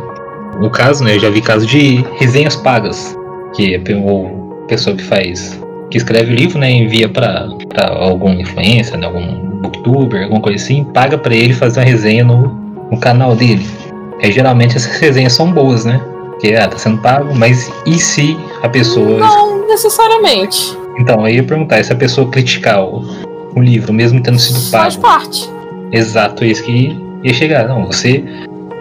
No caso, né, eu já vi casos de resenhas pagas. Que é a pessoa que faz. que escreve o livro, né, envia pra, pra algum influencer, né, algum booktuber, alguma coisa assim, paga pra ele fazer uma resenha no, no canal dele. E geralmente essas resenhas são boas, né? Porque ah, tá sendo pago, mas e se a pessoa. Não necessariamente. Então, aí eu ia perguntar, e se a pessoa criticar o, o livro, mesmo tendo sido pago? Faz parte. Exato, é isso que ia chegar. Não, você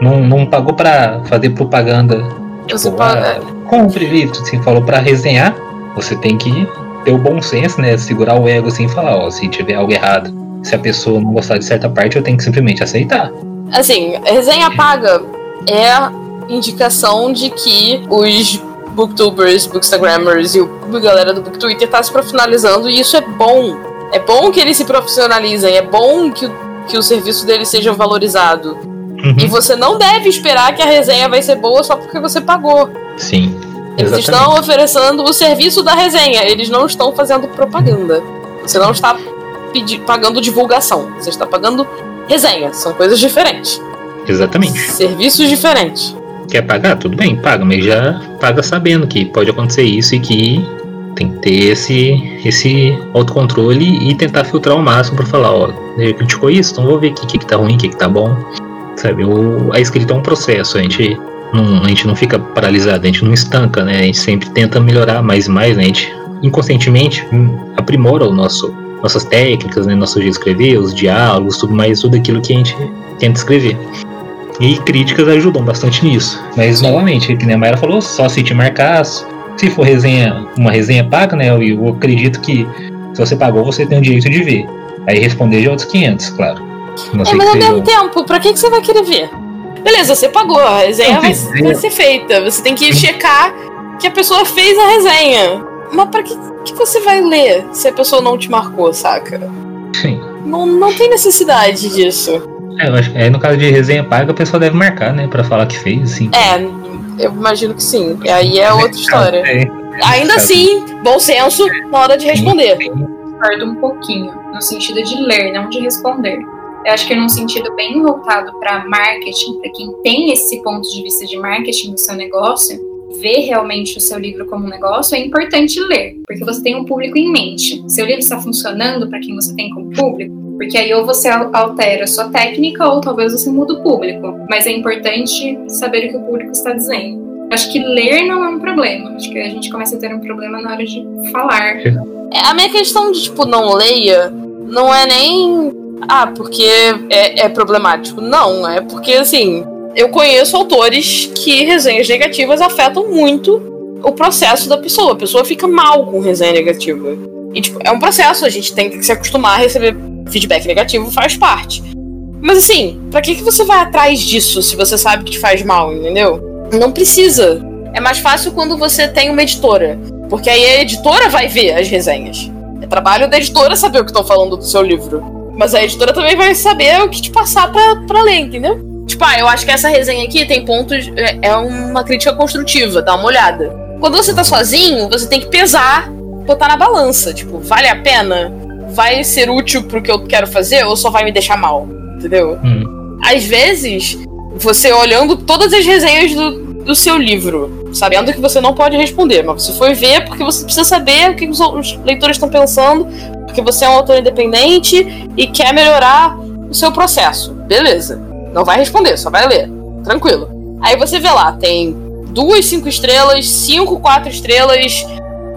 não, não pagou pra fazer propaganda. Você tipo, paga. Ah, compre livro, assim, falou pra resenhar. Você tem que ter o bom senso, né? Segurar o ego assim e falar, ó, se tiver algo errado, se a pessoa não gostar de certa parte, eu tenho que simplesmente aceitar. Assim, resenha paga é indicação de que os booktubers, bookstagrammers e a galera do booktwitter tá se profissionalizando e isso é bom. É bom que eles se profissionalizem, é bom que o, que o serviço deles seja valorizado. Uhum. E você não deve esperar que a resenha vai ser boa só porque você pagou. Sim. Eles exatamente. estão oferecendo o serviço da resenha, eles não estão fazendo propaganda. Você não está pagando divulgação, você está pagando resenha. São coisas diferentes. Exatamente. Serviços diferentes. Quer pagar? Tudo bem, paga, mas já paga sabendo que pode acontecer isso e que tem que ter esse, esse autocontrole e tentar filtrar ao máximo para falar, ó, ele criticou isso, então vou ver o que, que, que tá ruim, o que, que tá bom. Sabe, o, a escrita é um processo, a gente não, a gente não fica paralisado, a gente não estanca, né? A gente sempre tenta melhorar mais e mais, né? A gente inconscientemente aprimora o nosso nossas técnicas, né, nosso jeito de escrever, os diálogos, tudo mais, tudo aquilo que a gente tenta escrever. E críticas ajudam bastante nisso. Mas, novamente, que nem a Mayra falou, só se te marcar. Se for resenha, uma resenha paga, né? Eu, acredito que se você pagou, você tem o direito de ver. Aí responder de outros 500, claro. Não é, mas ao mesmo tempo, pra que, que você vai querer ver? Beleza, você pagou, a resenha vai, vai, ser feita. Você tem que checar que a pessoa fez a resenha. Mas pra que, que você vai ler se a pessoa não te marcou, saca? Sim. Não, não tem necessidade disso. É, eu acho que aí no caso de resenha paga, a pessoa deve marcar, né? Pra falar que fez, assim. É, eu imagino que sim. Aí é outra história. É. Ainda assim, bom senso na hora de responder. discordo um pouquinho, no sentido de ler, não de responder. Eu acho que num sentido bem voltado para marketing, para quem tem esse ponto de vista de marketing do seu negócio, ver realmente o seu livro como um negócio, é importante ler, porque você tem um público em mente. Seu livro está funcionando para quem você tem como público, porque aí ou você altera a sua técnica ou talvez você muda o público. Mas é importante saber o que o público está dizendo. Acho que ler não é um problema. Acho que a gente começa a ter um problema na hora de falar. É, a minha questão de, tipo, não leia, não é nem. Ah, porque é, é problemático. Não, é porque, assim, eu conheço autores que resenhas negativas afetam muito o processo da pessoa. A pessoa fica mal com resenha negativa. E, tipo, é um processo, a gente tem que se acostumar a receber feedback negativo, faz parte. Mas assim, pra que, que você vai atrás disso se você sabe que te faz mal, entendeu? Não precisa. É mais fácil quando você tem uma editora. Porque aí a editora vai ver as resenhas. É trabalho da editora saber o que estão falando do seu livro. Mas a editora também vai saber o que te passar pra, pra ler, entendeu? Tipo, ah, eu acho que essa resenha aqui tem pontos. É, é uma crítica construtiva, dá uma olhada. Quando você tá sozinho, você tem que pesar, botar na balança. Tipo, vale a pena? Vai ser útil pro que eu quero fazer ou só vai me deixar mal? Entendeu? Hum. Às vezes, você olhando todas as resenhas do, do seu livro, sabendo que você não pode responder, mas você foi ver porque você precisa saber o que os, os leitores estão pensando, porque você é um autor independente e quer melhorar o seu processo. Beleza. Não vai responder, só vai ler. Tranquilo. Aí você vê lá, tem duas cinco estrelas, cinco quatro estrelas,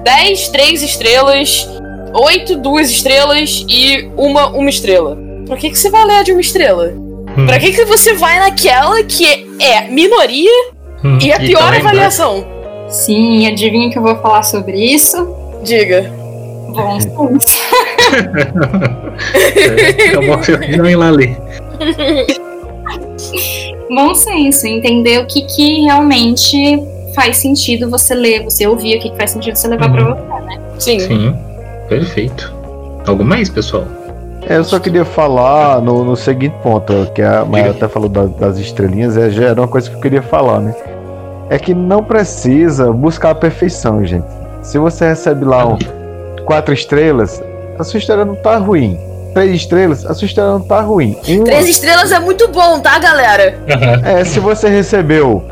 dez três estrelas, oito duas estrelas e uma uma estrela. Pra que, que você vai ler a de uma estrela? Hum. Pra que, que você vai naquela que é minoria hum. e a pior avaliação? Sim, adivinha que eu vou falar sobre isso? Diga. Bom senso. <laughs> é, acabou que eu lá ler. <laughs> Bom senso, entender o que, que realmente faz sentido você ler, você ouvir, o que, que faz sentido você levar uhum. pra você, né? Sim. Sim, perfeito. Algo mais, pessoal? É, eu só queria falar no, no seguinte ponto, que a Maia até falou da, das estrelinhas, é, já era uma coisa que eu queria falar, né? É que não precisa buscar a perfeição, gente. Se você recebe lá um, quatro estrelas, a sua história não tá ruim três estrelas, a sua história não tá ruim. Uma... Três estrelas é muito bom, tá, galera? é, se você recebeu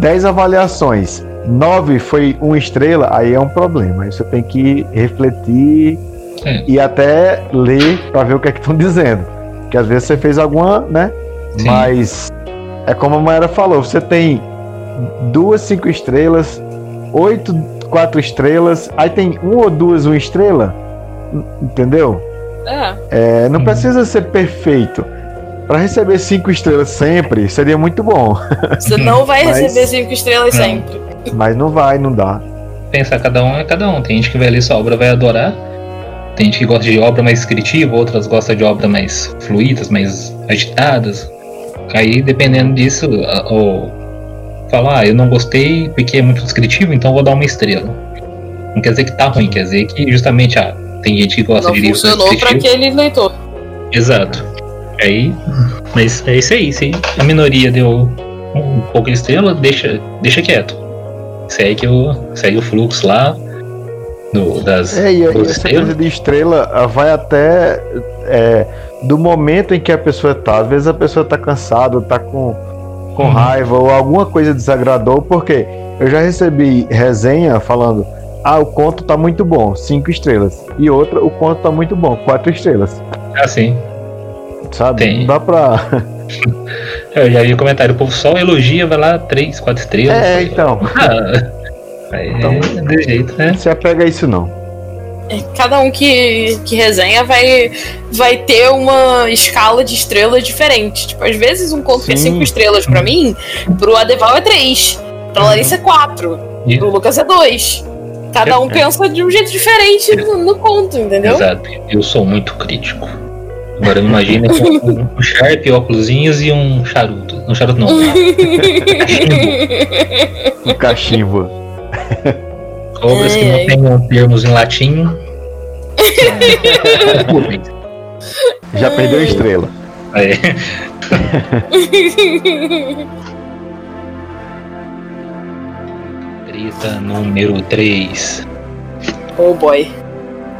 dez avaliações, nove foi uma estrela, aí é um problema. Aí você tem que refletir Sim. e até ler para ver o que é que estão <laughs> dizendo. Que às vezes você fez alguma, né? Sim. Mas é como a Maera falou, você tem duas cinco estrelas, oito quatro estrelas, aí tem uma ou duas uma estrela, entendeu? É. é não precisa ser perfeito. Para receber cinco estrelas sempre seria muito bom. <laughs> Você não vai mas, receber cinco estrelas não. sempre. Mas não vai, não dá. Pensar cada um é cada um. Tem gente que vai ler sua obra vai adorar. Tem gente que gosta de obra mais descritiva, outras gostam de obra mais fluídas, mais agitadas. Aí, dependendo disso, ou falar, ah, eu não gostei porque é muito descritivo, então vou dar uma estrela. Não quer dizer que tá ruim, quer dizer que justamente, ah, tem gente que gosta não de livros. Funcionou para aquele leitor. Exato. Aí, mas é isso aí. Se a minoria deu um pouco de estrela, deixa, deixa quieto. Segue o, segue o fluxo lá do, das. É, e essa coisa de estrela vai até é, do momento em que a pessoa tá. Às vezes a pessoa tá cansada, tá com, com uhum. raiva ou alguma coisa desagradou, porque eu já recebi resenha falando ah, o conto tá muito bom, cinco estrelas. E outra, o conto tá muito bom, quatro estrelas. Ah, sim. Sabe? Tem. Não dá pra. <laughs> Eu já vi o comentário, o povo só elogia, vai lá, três, quatro estrelas. É, então. Ah, <laughs> então, é de jeito, né? Se apega a isso não. É, cada um que, que resenha vai, vai ter uma escala de estrelas diferente. Tipo, às vezes um conto Sim. que é cinco estrelas para mim, pro Adeval é três, pra Larissa é quatro, e? pro Lucas é dois. Cada um pensa de um jeito diferente no, no conto, entendeu? Exato. Eu sou muito crítico. Agora imagina com um Sharp, óculosinhos e um charuto. Um charuto não. <laughs> um cachimbo. Cobras que não tenham termos em latim. Já perdeu a estrela. É. <laughs> Treta número 3. Oh boy.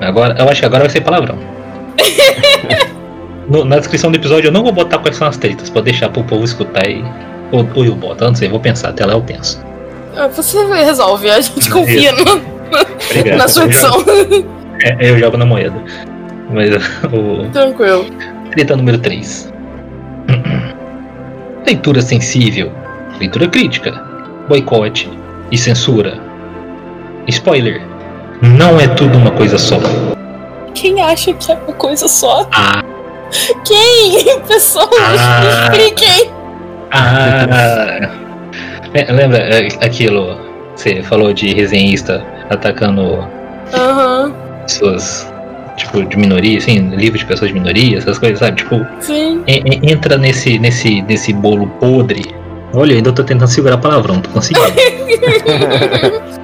Agora, eu acho que agora vai ser palavrão. <laughs> No- na descrição do episódio eu não vou botar quais são as tretas, pode deixar pro povo escutar aí. Ou, ou eu boto, eu não sei, vou pensar, até lá eu penso. Ah, Você resolve, a gente confia no- Obrigado. na sua edição. É, eu jogo na moeda. Mas <laughs> o Tranquilo. treta número 3. Leitura sensível, leitura crítica, boicote e censura. Spoiler. Não é tudo uma coisa só. Quem acha que é uma coisa só? Ah, Quem? Pessoas, Ah. me expliquem. ah. Le- Lembra é, aquilo? Você falou de resenhista atacando Aham, pessoas, tipo, de minoria, assim, livro de pessoas de minoria, essas coisas, sabe? Tipo, sim. en- en- entra nesse, nesse, nesse bolo podre. Olha, eu ainda tô tentando segurar a palavrão, tô conseguindo. <laughs>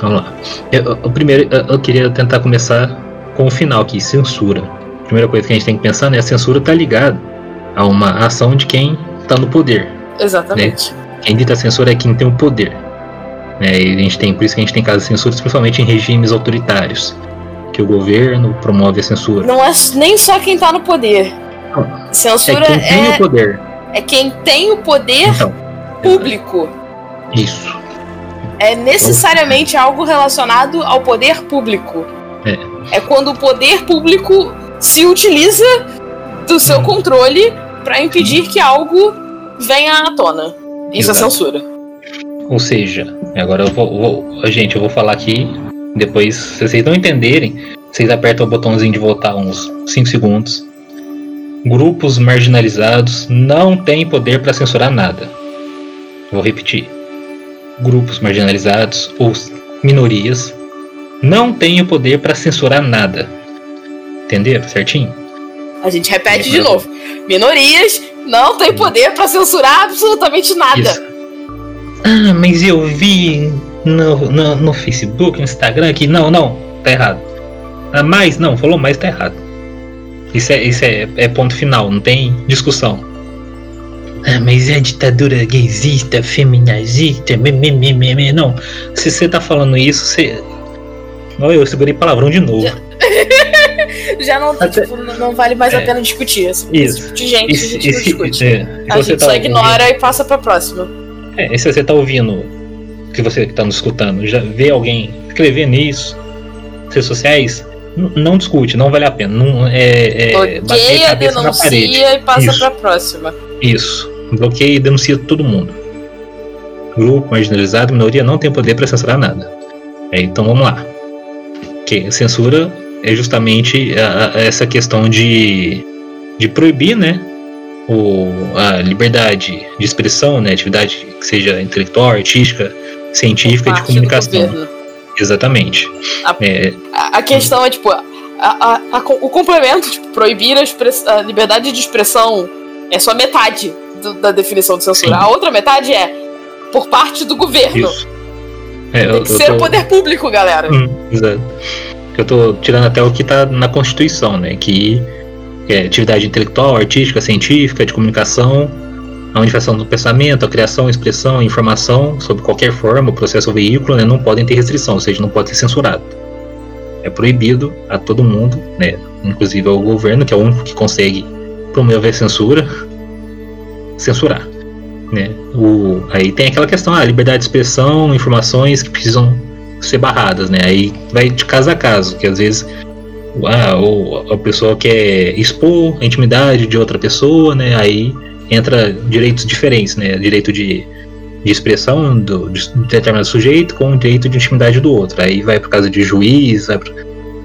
Vamos lá. Eu, o primeiro, eu, eu queria tentar começar com o final aqui, censura. A primeira coisa que a gente tem que pensar, né? A censura tá ligada a uma ação de quem tá no poder. Exatamente. Quem dita a censura é quem tem o poder. Né? E a gente tem, por isso que a gente tem casos de censura, principalmente em regimes autoritários. Que o governo promove a censura. Não é nem só quem tá no poder. É Censura quem tem o é, poder. é quem tem o poder Então, público. isso. É necessariamente algo relacionado ao poder público. É. É quando o poder público se utiliza do seu controle pra impedir que algo venha à tona. Isso Exato. é censura. Ou seja, agora eu vou, vou- Gente, eu vou falar aqui. Depois, se vocês não entenderem, vocês apertam o botãozinho de voltar uns 5 segundos. Grupos marginalizados não têm poder para censurar nada. Vou repetir. Grupos marginalizados ou minorias não têm o poder para censurar nada. Entenderam certinho? A gente repete É, de novo. Minorias não têm poder pra censurar absolutamente nada. Isso. Ah, mas eu vi no, no, no Facebook, no Instagram que não, não, tá errado. Ah, mais, não, falou mais, tá errado. Isso é, isso é, é ponto final, não tem discussão. Ah, mas é ditadura gaysista, feminazista, me. Não, se você tá falando isso, você. Olha, eu segurei palavrão de novo. Já- <laughs> Já não, Até- tipo, não vale mais a É. pena discutir. Se Isso. discutir gente, E a gente não se- discute. é, A gente tá só ouvindo- ignora e passa pra próxima. É, e se você tá ouvindo, que você que tá nos escutando, já vê alguém escrevendo isso, nas redes sociais, não discute, não vale a pena. Não, é, é a parede. denuncia e passa Isso. pra próxima. Isso. Bloqueia e denuncia todo mundo. Grupo marginalizado, minoria não tem poder para censurar nada. É, então vamos lá. Que censura é justamente a- a- essa questão de, de proibir, né? O, a liberdade de expressão, né? Atividade que seja intelectual, artística, científica e de comunicação. Exatamente. A- É, A, questão é, tipo, a- a- o complemento, tipo, proibir a, a liberdade de expressão é só metade do- da definição de censura. Sim. A outra metade é por parte do governo. isso. É, eu- Tem que eu ser tô- o poder público, galera. Hum, exato. Eu tô tirando até o que tá na Constituição, né? Que é atividade intelectual, artística, científica, de comunicação, a manifestação do pensamento, a criação, a expressão, a informação, sob qualquer forma, o processo ou veículo, né, não podem ter restrição, ou seja, não pode ser censurado. É proibido a todo mundo, né? Inclusive ao governo, que é o único que consegue promover a censura, censurar. Né? O, aí tem aquela questão, a liberdade de expressão, informações que precisam ser barradas, né? Aí vai de caso a caso, que às vezes ah, ou a pessoa quer expor a intimidade de outra pessoa, né? Aí entra direitos diferentes, né? Direito de, de expressão do, de determinado sujeito com o direito de intimidade do outro. Aí vai por causa de juiz, pro-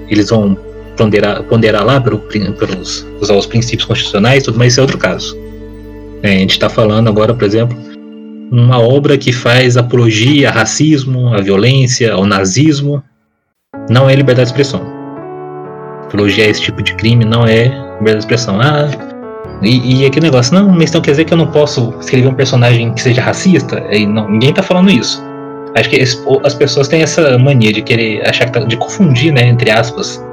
eles vão ponderar, ponderar lá pelo, pelos usar os princípios constitucionais, tudo, mas isso é outro caso. É, a gente está falando agora, por exemplo, uma obra que faz apologia a racismo, a violência, ao nazismo, não é liberdade de expressão. Apologia a esse tipo de crime não é liberdade de expressão. Ah, e, e aquele negócio, não, mas então quer dizer que eu não posso escrever um personagem que seja racista? E não, ninguém tá falando isso. Acho que as pessoas têm essa mania de querer achar tá, de confundir, né, entre aspas.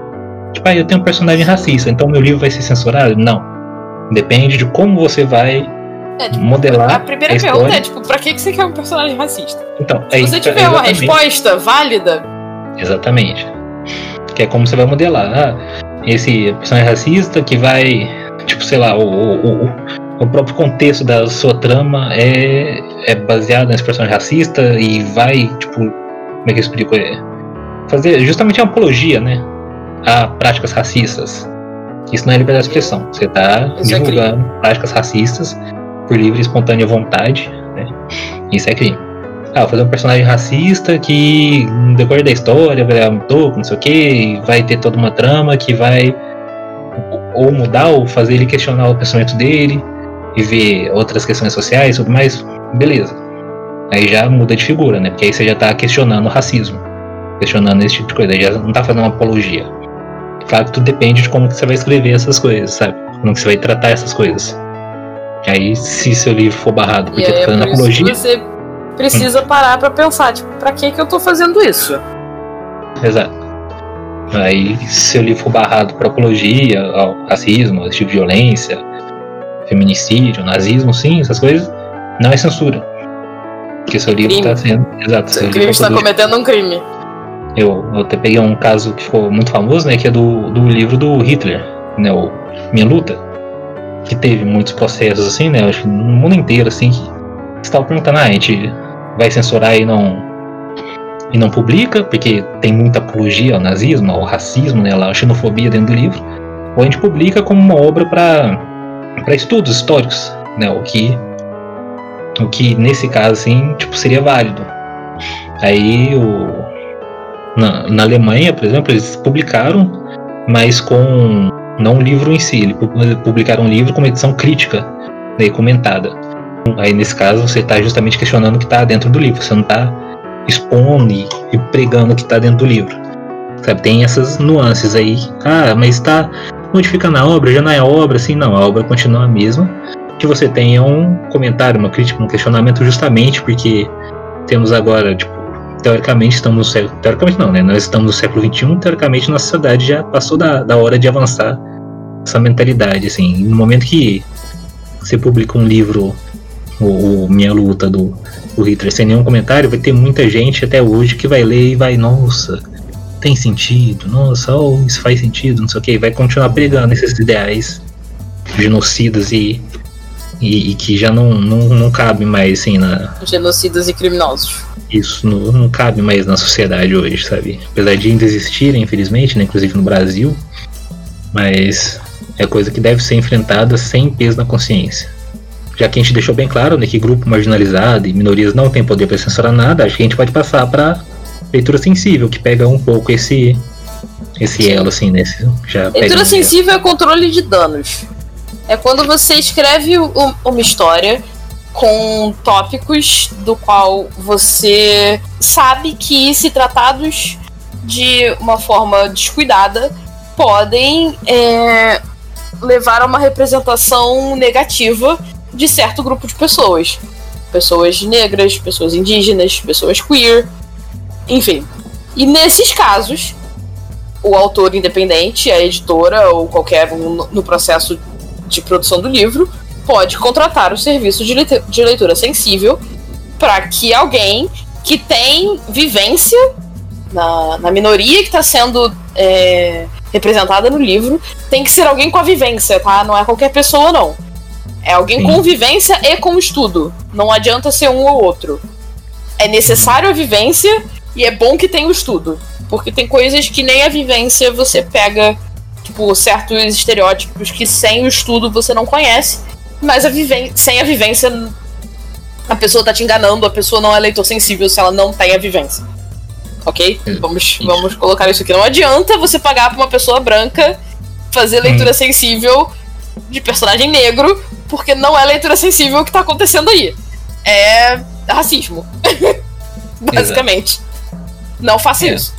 Tipo, ah, eu tenho um personagem racista, então meu livro vai ser censurado? Não. Depende de como você vai É, tipo, modelar a primeira a pergunta é, tipo, pra que você quer um personagem racista? Então, Se aí você tiver uma exatamente. resposta válida, Exatamente. Que é como você vai modelar. Ah, esse personagem racista que vai. Tipo, sei lá, o, o, o, o próprio contexto da sua trama é, é baseado nesse personagem racista e vai, tipo, como é que eu explico? É, fazer justamente uma apologia, né? A práticas racistas. Isso não é liberdade de expressão. Você está é divulgando práticas racistas por livre e espontânea vontade. Né? Isso é crime. Ah, vou fazer um personagem racista que, no decorrer da história, vai dar um toco, não sei o que, vai ter toda uma trama que vai ou mudar ou fazer ele questionar o pensamento dele e ver outras questões sociais e tudo mais. Beleza. Aí já muda de figura, né? Porque aí você já tá questionando o racismo. Questionando esse tipo de coisa. Aí já não tá fazendo uma apologia. Claro que tudo depende de como que você vai escrever essas coisas, sabe? Como que você vai tratar essas coisas. Aí, se seu livro for barrado porque tá é fazendo por apologia, você precisa parar pra pensar, tipo, pra que que eu tô fazendo isso? Exato. Aí, se seu livro for barrado por apologia ao racismo, ao tipo de violência, feminicídio, nazismo, sim, essas coisas, não é censura. Porque seu livro está sendo. Exato, seu O livro crime está apologia. cometendo um crime. Eu, eu até peguei um caso que ficou muito famoso, né? Que é do, do livro do Hitler, né? O Minha Luta. Que teve muitos processos, assim, né? Acho que no mundo inteiro, assim, que você estava perguntando, ah, a gente vai censurar e não. E não publica, porque tem muita apologia ao nazismo, ao racismo, né? A xenofobia dentro do livro. Ou a gente publica como uma obra para estudos históricos, né? O que o que nesse caso assim, tipo, seria válido. Aí o na, na Alemanha, por exemplo, eles publicaram, mas com não um livro em si, eles pu- publicaram um livro com uma edição crítica né, comentada. Aí nesse caso você está justamente questionando o que está dentro do livro, você não está expondo e, pregando o que está dentro do livro. Sabe, tem essas nuances aí. Ah, mas está modificando a obra, já não é obra, assim, não, a obra continua a mesma. Que você tenha um comentário, uma crítica, um questionamento justamente porque temos agora, tipo, teoricamente estamos século. Teoricamente não, né? Nós estamos no século XXI, teoricamente nossa sociedade já passou da, da hora de avançar essa mentalidade, assim. No momento que você publica um livro, o, o Minha Luta do, do Hitler, sem nenhum comentário, vai ter muita gente até hoje que vai ler e vai, nossa, tem sentido, nossa, oh, isso faz sentido, não sei o que, vai continuar pregando esses ideais genocidas e, e, e que já não, não, não cabe mais assim na, Genocidas e criminosos. isso não, não cabe mais na sociedade hoje, sabe? Apesar de ainda existirem, infelizmente, né, inclusive no Brasil, mas é coisa que deve ser enfrentada sem peso na consciência. Já que a gente deixou bem claro né, que grupo marginalizado e minorias não têm poder para censurar nada, acho que a gente pode passar para leitura sensível, que pega um pouco esse esse elo assim, né? esse- Já Leitura sensível é controle de danos. É quando você escreve um- uma história com tópicos do qual você sabe que, se tratados de uma forma descuidada, podem é, levar a uma representação negativa de certo grupo de pessoas. Pessoas negras, pessoas indígenas, pessoas queer, enfim. E nesses casos, o autor independente, a editora ou qualquer um no processo de produção do livro pode contratar o serviço de, de leitura sensível para que alguém que tem vivência na, na minoria que está sendo é, representada no livro tem que ser alguém com a vivência, tá? Não é qualquer pessoa, não. É alguém Sim. com vivência e com estudo. Não adianta ser um ou outro. É necessário a vivência e é bom que tenha o estudo. Porque tem coisas que nem a vivência você pega, tipo, certos estereótipos que sem o estudo você não conhece. Mas a sem a vivência, a pessoa tá te enganando, a pessoa não é leitor sensível se ela não tem a vivência. Ok? Hum, Vamos, vamos colocar isso aqui. Não adianta você pagar pra uma pessoa branca fazer leitura sensível de personagem negro, porque não é leitura sensível o que tá acontecendo aí. É racismo. <laughs> Basicamente. Não faça É. isso.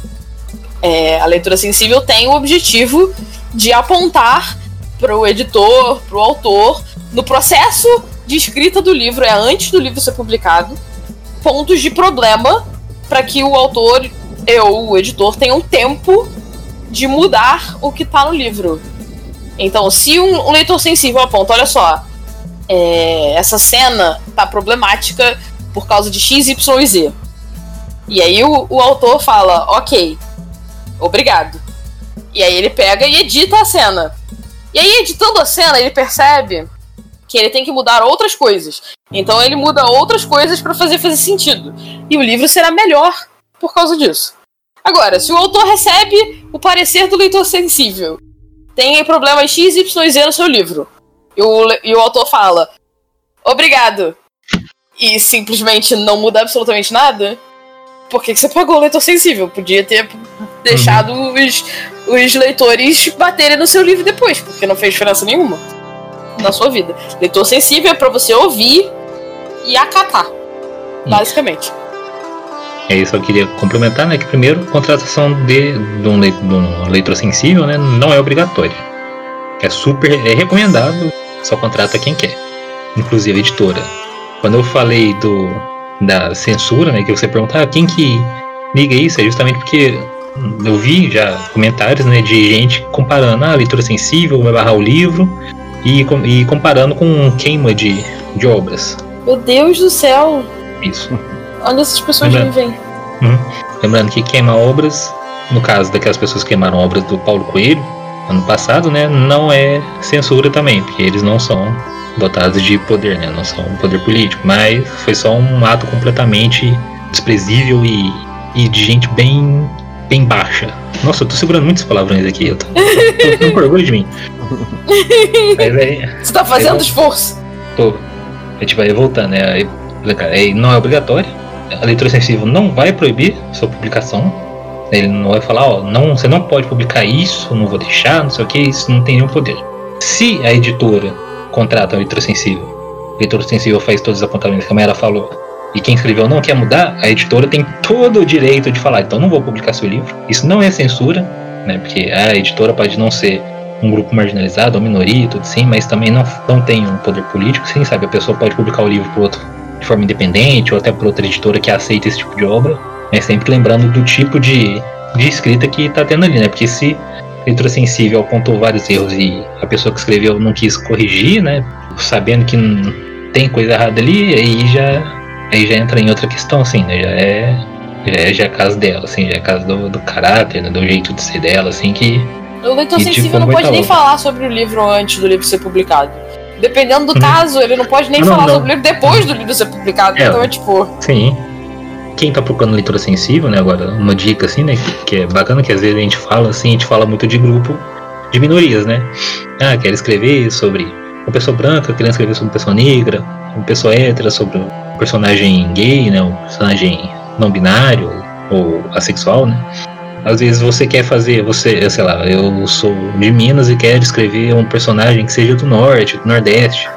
É, a leitura sensível tem o objetivo de apontar pro editor, pro autor, no processo de escrita do livro, é antes do livro ser publicado, pontos de problema para que o autor e ou o editor tenham tempo de mudar o que tá no livro. Então, se um, um leitor sensível aponta, olha só, é, essa cena tá problemática por causa de X, Y e Z. E aí o, o autor fala, ok, obrigado. E aí ele pega e edita a cena. E aí, editando a cena, ele percebe que ele tem que mudar outras coisas. Então ele muda outras coisas para fazer fazer sentido. E o livro será melhor por causa disso. Agora, se o autor recebe o parecer do leitor sensível, tem problemas X, Y, Z no seu livro, e o, e o autor fala, obrigado, e simplesmente não muda absolutamente nada, por que, que você pagou o leitor sensível? Podia ter deixado uhum. os, os leitores baterem no seu livro depois, porque não fez diferença nenhuma na sua vida. Leitor sensível é pra você ouvir e acatar, basicamente. É isso, eu queria complementar, né, que primeiro, contratação de, de, um, leitor, de um leitor sensível, né, não é obrigatória. É super, é recomendado, só contrata quem quer, inclusive a editora. Quando eu falei do, da censura, né, que você perguntar ah, quem que liga isso, é justamente porque eu vi já comentários, né, de gente comparando, ah, a leitura sensível vai barrar o livro, e, e comparando com queima de, de obras. Meu Deus do céu! Isso. Onde essas pessoas Lembrando, vivem? Uhum. Lembrando que queima obras, no caso daquelas pessoas que queimaram obras do Paulo Coelho, ano passado, né, não é censura também, porque eles não são dotados de poder, né, não são poder político, mas foi só um ato completamente desprezível e, e de gente bem bem baixa. Nossa, eu tô segurando muitos palavrões aqui, eu tô, tô, tô com orgulho de mim. Mas <laughs> aí, Você tá fazendo esforço? Tô. A gente vai voltando, né? Não é obrigatório a leitura sensível não vai proibir sua publicação. Ele não vai falar, ó, não, você não pode publicar isso, não vou deixar, não sei o que, isso não tem nenhum poder. Se a editora contrata a leitura sensível, a leitura sensível faz todos os apontamentos que a Mayara falou, e quem escreveu não quer mudar, a editora tem todo o direito de falar, então não vou publicar seu livro. Isso não é censura, né? Porque a editora pode não ser um grupo marginalizado, ou minoria, tudo assim, mas também não, não tem um poder político, sim, sabe? A pessoa pode publicar o livro por outro de forma independente ou até por outra editora que aceita esse tipo de obra, mas sempre lembrando do tipo de, de escrita que está tendo ali, né? Porque se a leitura sensível apontou vários erros e a pessoa que escreveu não quis corrigir, né? Sabendo que tem coisa errada ali, aí já, aí já entra em outra questão, assim, né? Já é, já é, já é caso dela, assim, já é caso do, do caráter, né? do jeito de ser dela, assim, que. O leitor sensível não pode nem falar sobre o livro antes do livro ser publicado. Dependendo do uhum. caso, ele não pode nem não, falar não. sobre o livro depois do livro ser publicado. É, então é tipo. Sim. Quem tá procurando leitura sensível, né? Agora, uma dica assim, né? Que, que é bacana que às vezes a gente fala assim, a gente fala muito de grupo de minorias, né? Ah, quer escrever sobre uma pessoa branca querendo escrever sobre uma pessoa negra, uma pessoa hétera sobre personagem gay, né? Um personagem não binário ou assexual, né? Às vezes você quer fazer, você, sei lá, eu sou de Minas e quero escrever um personagem que seja do norte, do nordeste.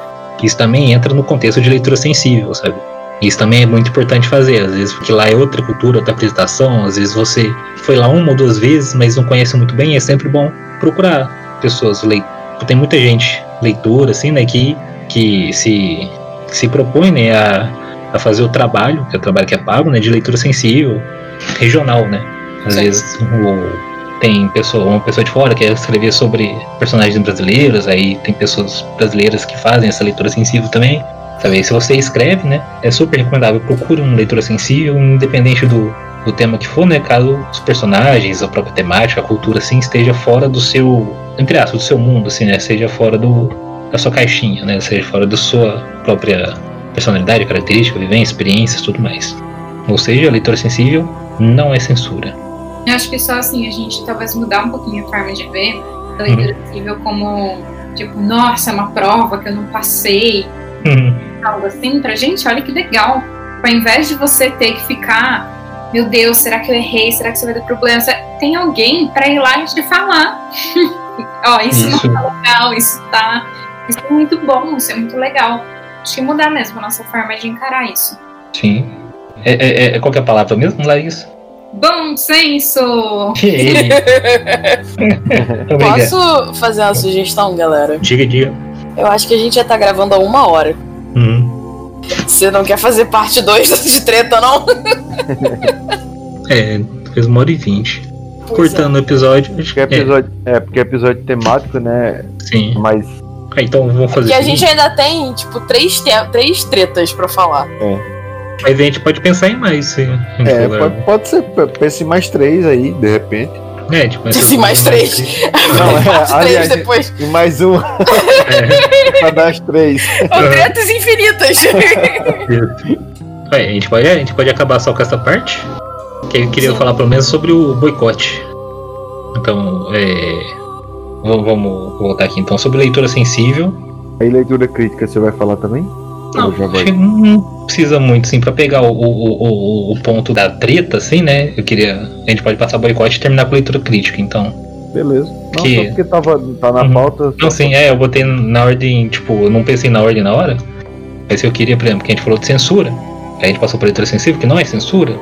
Isso também entra no contexto de leitura sensível, sabe? Isso também é muito importante fazer, às vezes, porque lá é outra cultura, outra apresentação, às vezes você foi lá uma ou duas vezes, mas não conhece muito bem, é sempre bom procurar pessoas leitoras. Tem muita gente leitora, assim, né, que, que se, que se propõe, né, a, a fazer o trabalho, que é o trabalho que é pago, né, de leitura sensível, regional, né. Às Sim. vezes tem pessoa, uma pessoa de fora que quer escrever sobre personagens brasileiros, aí tem pessoas brasileiras que fazem essa leitura sensível também. Sabe? se você escreve, né, é super recomendável. Procure uma leitura sensível, independente do, do tema que for, né, caso os personagens, a própria temática, a cultura, assim, esteja fora do seu, entre aspas, do seu mundo, assim, né, seja fora do, da sua caixinha, né, seja fora da sua própria personalidade, característica, vivência, experiências, tudo mais. Ou seja, a leitura sensível não é censura. Eu acho que só assim a gente talvez mudar um pouquinho a forma de ver a leitura uhum. como, tipo, nossa, é uma prova que eu não passei, uhum. algo assim, pra gente, olha que legal. Ao invés de você ter que ficar, meu Deus, será que eu errei? Será que você vai ter problema? Tem alguém para ir lá e te falar. <laughs> Ó, isso, isso, não tá legal, isso tá. Isso é muito bom, isso é muito legal. Acho que mudar mesmo a nossa forma de encarar isso. Sim. É, é, é qual é a palavra mesmo, Larissa? Bom senso! <laughs> Posso fazer uma sugestão, galera? Diga, diga. Eu acho que a gente já tá gravando há uma hora. Uhum. Você não quer fazer parte 2 <laughs> de treta, não? é, fez uma hora e vinte. Cortando o episódio. Porque é episódio é. é, porque é episódio temático, né? Sim. Mas. Ah, então vamos fazer. E a gente ainda tem, tipo, três, te três tretas pra falar. É. Mas a gente pode pensar em mais, sim. É, pode, pode, ser. Pense em mais três aí, de repente. É, tipo, essa- Assim, mais três. <laughs> Não, é, Parte três aliás, depois. E mais um É, <laughs> <laughs> pra dar as três. Ou tretas infinitas. é, a, gente pode, a gente pode acabar só com essa parte. Que eu queria Sim. falar pelo menos sobre o boicote. Então, é. V- Vamos voltar aqui então sobre leitura sensível. Aí leitura crítica você vai falar também? Não, não precisa muito, assim, pra pegar o, o, o, o ponto da treta, assim, né? Eu queria. A gente pode passar boicote e terminar com leitura crítica, então. Beleza. Não, Que- porque tava, tá na Uhum. pauta. Não, sim, é, eu botei na ordem, tipo, eu não pensei na ordem na hora. Mas eu queria, por exemplo, que a gente falou de censura. Aí a gente passou pra leitura sensível, que não é censura.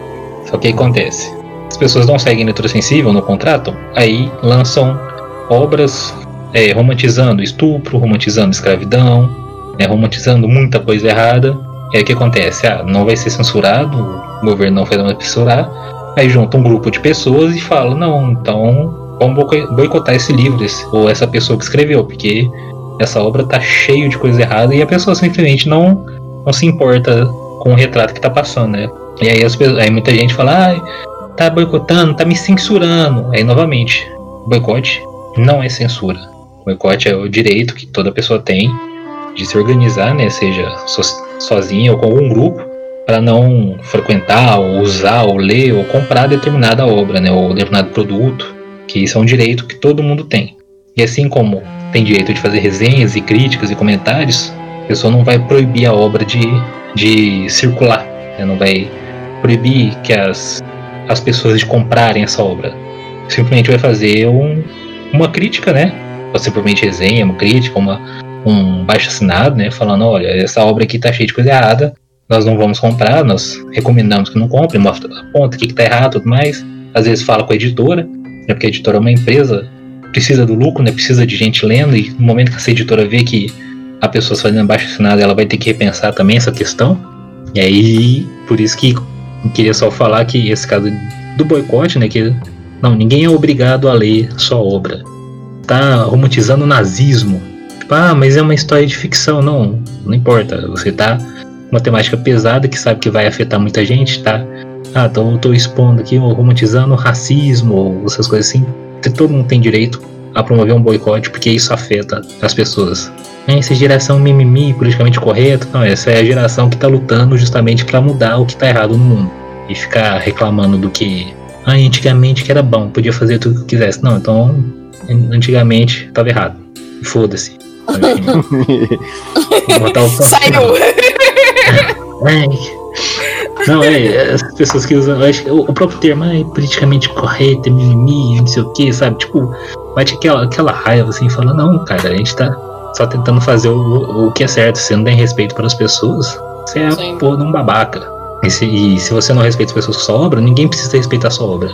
Só que aí acontece. As pessoas não seguem leitura sensível, não contratam, aí lançam obras é, romantizando estupro, romantizando escravidão, né, romantizando muita coisa errada. E aí o que acontece? Ah, não vai ser censurado, o governo não vai censurar. Aí junta um grupo de pessoas e fala, não, então vamos boi- boicotar esse livro, esse- ou essa pessoa que escreveu, porque essa obra tá cheio de coisa errada e a pessoa simplesmente não, não se importa com o retrato que tá passando, né? E aí, as aí muita gente fala, ah, tá boicotando, tá me censurando. Aí novamente, boicote não é censura. Boicote é o direito que toda pessoa tem de se organizar, né? Seja so- sozinha ou com algum grupo, para não frequentar, ou usar, ou ler, ou comprar determinada obra, né? Ou determinado produto, que isso é um direito que todo mundo tem. E assim como tem direito de fazer resenhas e críticas e comentários, a pessoa não vai proibir a obra de, de circular, né? não vai proibir que as, as pessoas de comprarem essa obra. Simplesmente vai fazer um, uma crítica, né? Ou simplesmente resenha, uma crítica, uma, um baixo assinado, né? Falando, olha, essa obra aqui tá cheia de coisa errada, nós não vamos comprar, nós recomendamos que não compre, mostra aponta o que, que tá errado tudo mais. Às vezes fala com a editora, né? Porque a editora é uma empresa, precisa do lucro, né? Precisa de gente lendo, e no momento que essa editora vê que a pessoa fazendo baixo assinado, ela vai ter que repensar também essa questão. E aí, por isso que eu queria só falar que esse caso do boicote, né? Que não, ninguém é obrigado a ler sua obra. Tá romantizando o nazismo. Tipo, ah, mas é uma história de ficção. Não, não importa. Você tá uma temática pesada que sabe que vai afetar muita gente, tá? Ah, tô, tô expondo aqui, ou romantizando o racismo, ou essas coisas assim. Todo mundo tem direito a promover um boicote, porque isso afeta as pessoas. É, Essa geração mimimi, politicamente correto, não, essa é a geração que tá lutando justamente para mudar o que tá errado no mundo. E ficar reclamando do que. Ah, antigamente que era bom, podia fazer tudo que quisesse. Não, então antigamente tava errado. Foda-se. Botar o. <laughs> Saiu. Ai. Não, é, as pessoas que usam, acho o o próprio termo é politicamente correto, é mimimi, não sei o que, sabe? Tipo, bate aquela, aquela raiva assim, fala, não, cara, a gente tá só tentando fazer o, o que é certo, você não tem respeito pelas pessoas, você é Sim. porra de um babaca. E se, e se você não respeita as pessoas com sua obra, ninguém precisa respeitar a sua obra.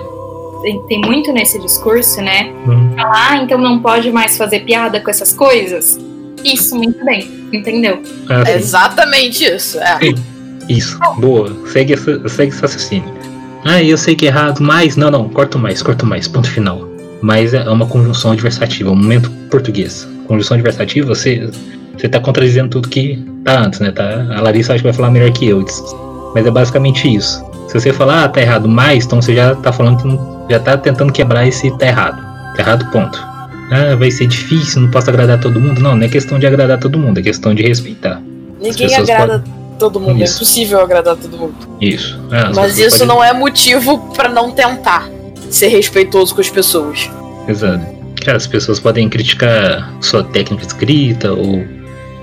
Tem, tem muito nesse discurso, né? Hum, Ah, então não pode mais fazer piada com essas coisas? Isso, muito bem, entendeu? ah, É exatamente isso. É. Isso, boa. Segue, segue esse raciocínio. Ah, eu sei que é errado, mas. Não, não, corto mais, corto mais, ponto final. Mas é uma conjunção adversativa, um momento português. Conjunção adversativa, você, você tá contradizendo tudo que tá antes, né? Tá, a Larissa acho que vai falar melhor que eu. Mas é basicamente isso. Se você falar, ah, tá errado, mas, então você já tá falando que não, já tá tentando quebrar esse tá errado. Tá errado, ponto. Ah, vai ser difícil, não posso agradar todo mundo. Não, não é questão de agradar todo mundo, é questão de respeitar. Ninguém agrada todo mundo. É Isso. impossível agradar todo mundo. Isso. Ah, as Mas isso podem- não é motivo pra não tentar ser respeitoso com as pessoas. Exato. Cara, as pessoas podem criticar sua técnica escrita ou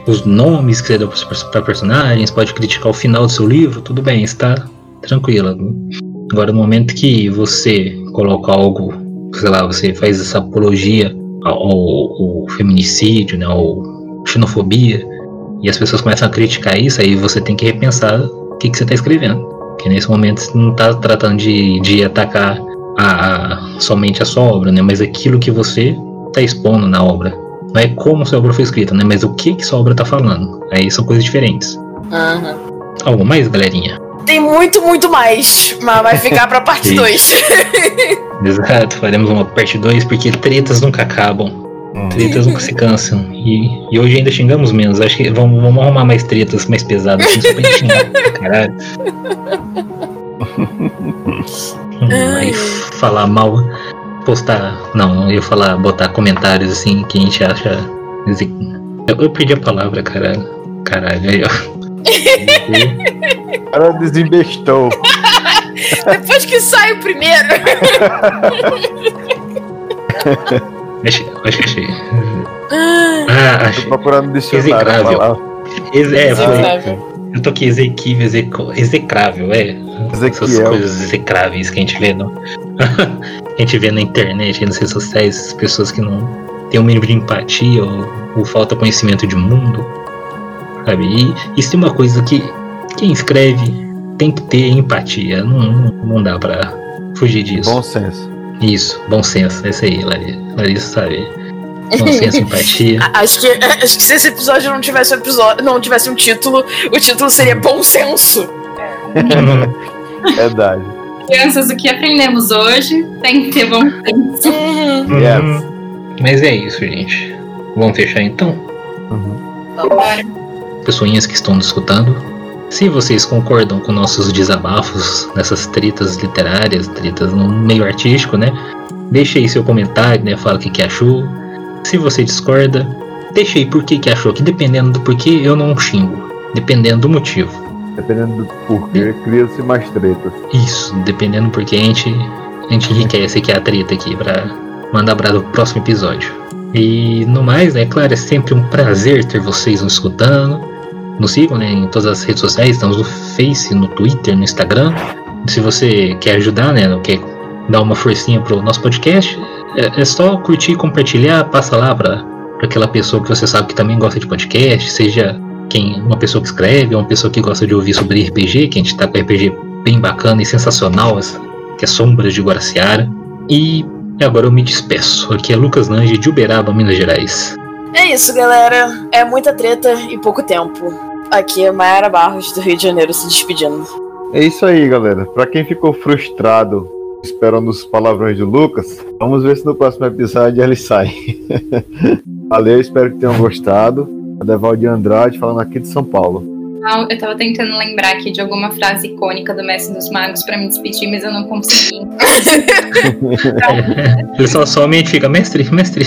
os nomes que você deu para personagens, pode criticar o final do seu livro, tudo bem, está tranquila. Agora, no momento que você coloca algo, sei lá, você faz essa apologia ao, ao- ao feminicídio, né, ao xenofobia, e as pessoas começam a criticar isso, aí você tem que repensar o que, que você está escrevendo. Porque nesse momento você não está tratando de, de atacar a, a- somente a sua obra, né? Mas aquilo que você está expondo na obra. Não é como sua obra foi escrita, né? Mas o que, que sua obra está falando. Aí são coisas diferentes. Aham. Algo mais, galerinha? Tem muito, muito mais. Mas vai ficar pra parte <laughs> Sim. 2. <laughs> Exato, faremos uma parte 2 porque tretas nunca acabam. Tretas nunca se cansam. E, e hoje ainda xingamos menos. Acho que vamos, vamos arrumar mais tretas mais pesadas assim, só pra gente xingar. <laughs> Caralho. Hum, aí falar mal. Postar. Não, eu ia falar, botar comentários assim que a gente acha. Eu, eu perdi a palavra, caralho. Caralho, aí, ó. <laughs> O cara desembestou. <laughs> Depois que sai o primeiro. <laughs> Acho, acho que achei. Ah, Ah, Tô achei. procurando no dicionário. Ex- É, foi. Eu tô aqui exequível, execrável, é. Essas coisas execráveis que a gente vê no. <laughs> a gente vê na internet, nas redes sociais, as pessoas que não têm um mínimo de empatia ou, ou falta conhecimento de mundo. Sabe? E isso é uma coisa que quem escreve tem que ter empatia. Não, não, dá pra fugir disso. Bom senso. Isso, bom senso, é isso aí, Larissa, Larissa sabe. Bom senso, <laughs> empatia. acho, que, acho que se esse episódio não tivesse um episódio, não tivesse um título, o título seria Bom Senso. <laughs> Verdade. Crianças, o que aprendemos hoje tem que ter bom senso. Uhum. Yes. Mas é isso, gente. Vamos fechar então? Uhum. Pessoinhas que estão nos escutando. Se vocês concordam com nossos desabafos nessas tretas literárias, tretas no meio artístico, né? Deixe aí seu comentário, né? Fala o que, que achou. Se você discorda, deixe aí por que, que achou, que dependendo do porquê eu não xingo. Dependendo do motivo. Dependendo do porquê, cria-se mais tretas. Isso, dependendo do porquê a gente, a gente enriquece aqui a treta aqui pra mandar para o próximo episódio. E no mais, né, claro, é sempre um prazer ter vocês nos escutando. Nos sigam né, em todas as redes sociais, estamos no Face, no Twitter, no Instagram. Se você quer ajudar, né, quer dar uma forcinha pro nosso podcast, é, é só curtir, compartilhar, passa lá pra aquela pessoa que você sabe que também gosta de podcast, seja quem uma pessoa que escreve, uma pessoa que gosta de ouvir sobre RPG, que a gente tá com RPG bem bacana e sensacional, que é Sombras de Guaraciara. E agora eu me despeço. Aqui é Lucas Lange de Uberaba, Minas Gerais. É isso, galera. É muita treta e pouco tempo. Aqui é Mayara Barros, do Rio de Janeiro, se despedindo. É isso aí, galera. Pra quem ficou frustrado esperando os palavrões de Lucas, vamos ver se no próximo episódio ele sai. <laughs> Valeu, espero que tenham gostado. Adeval de Andrade falando aqui de São Paulo. Eu tava tentando lembrar aqui de alguma frase icônica do Mestre dos Magos pra me despedir, mas eu não consegui. <laughs> Ele só somente fica, mestre, mestre.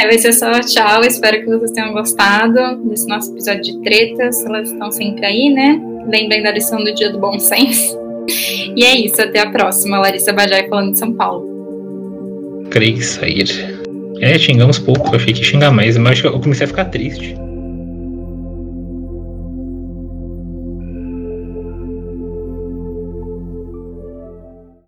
Aí <laughs> vai ser só tchau. Espero que vocês tenham gostado desse nosso episódio de tretas. Elas estão sempre aí, né? Lembrem da lição do dia do bom senso. E é isso, até a próxima. Larissa Bajai falando de São Paulo. Creio que sair. É, xingamos pouco, eu achei que ia xingar mais, mas eu comecei a ficar triste.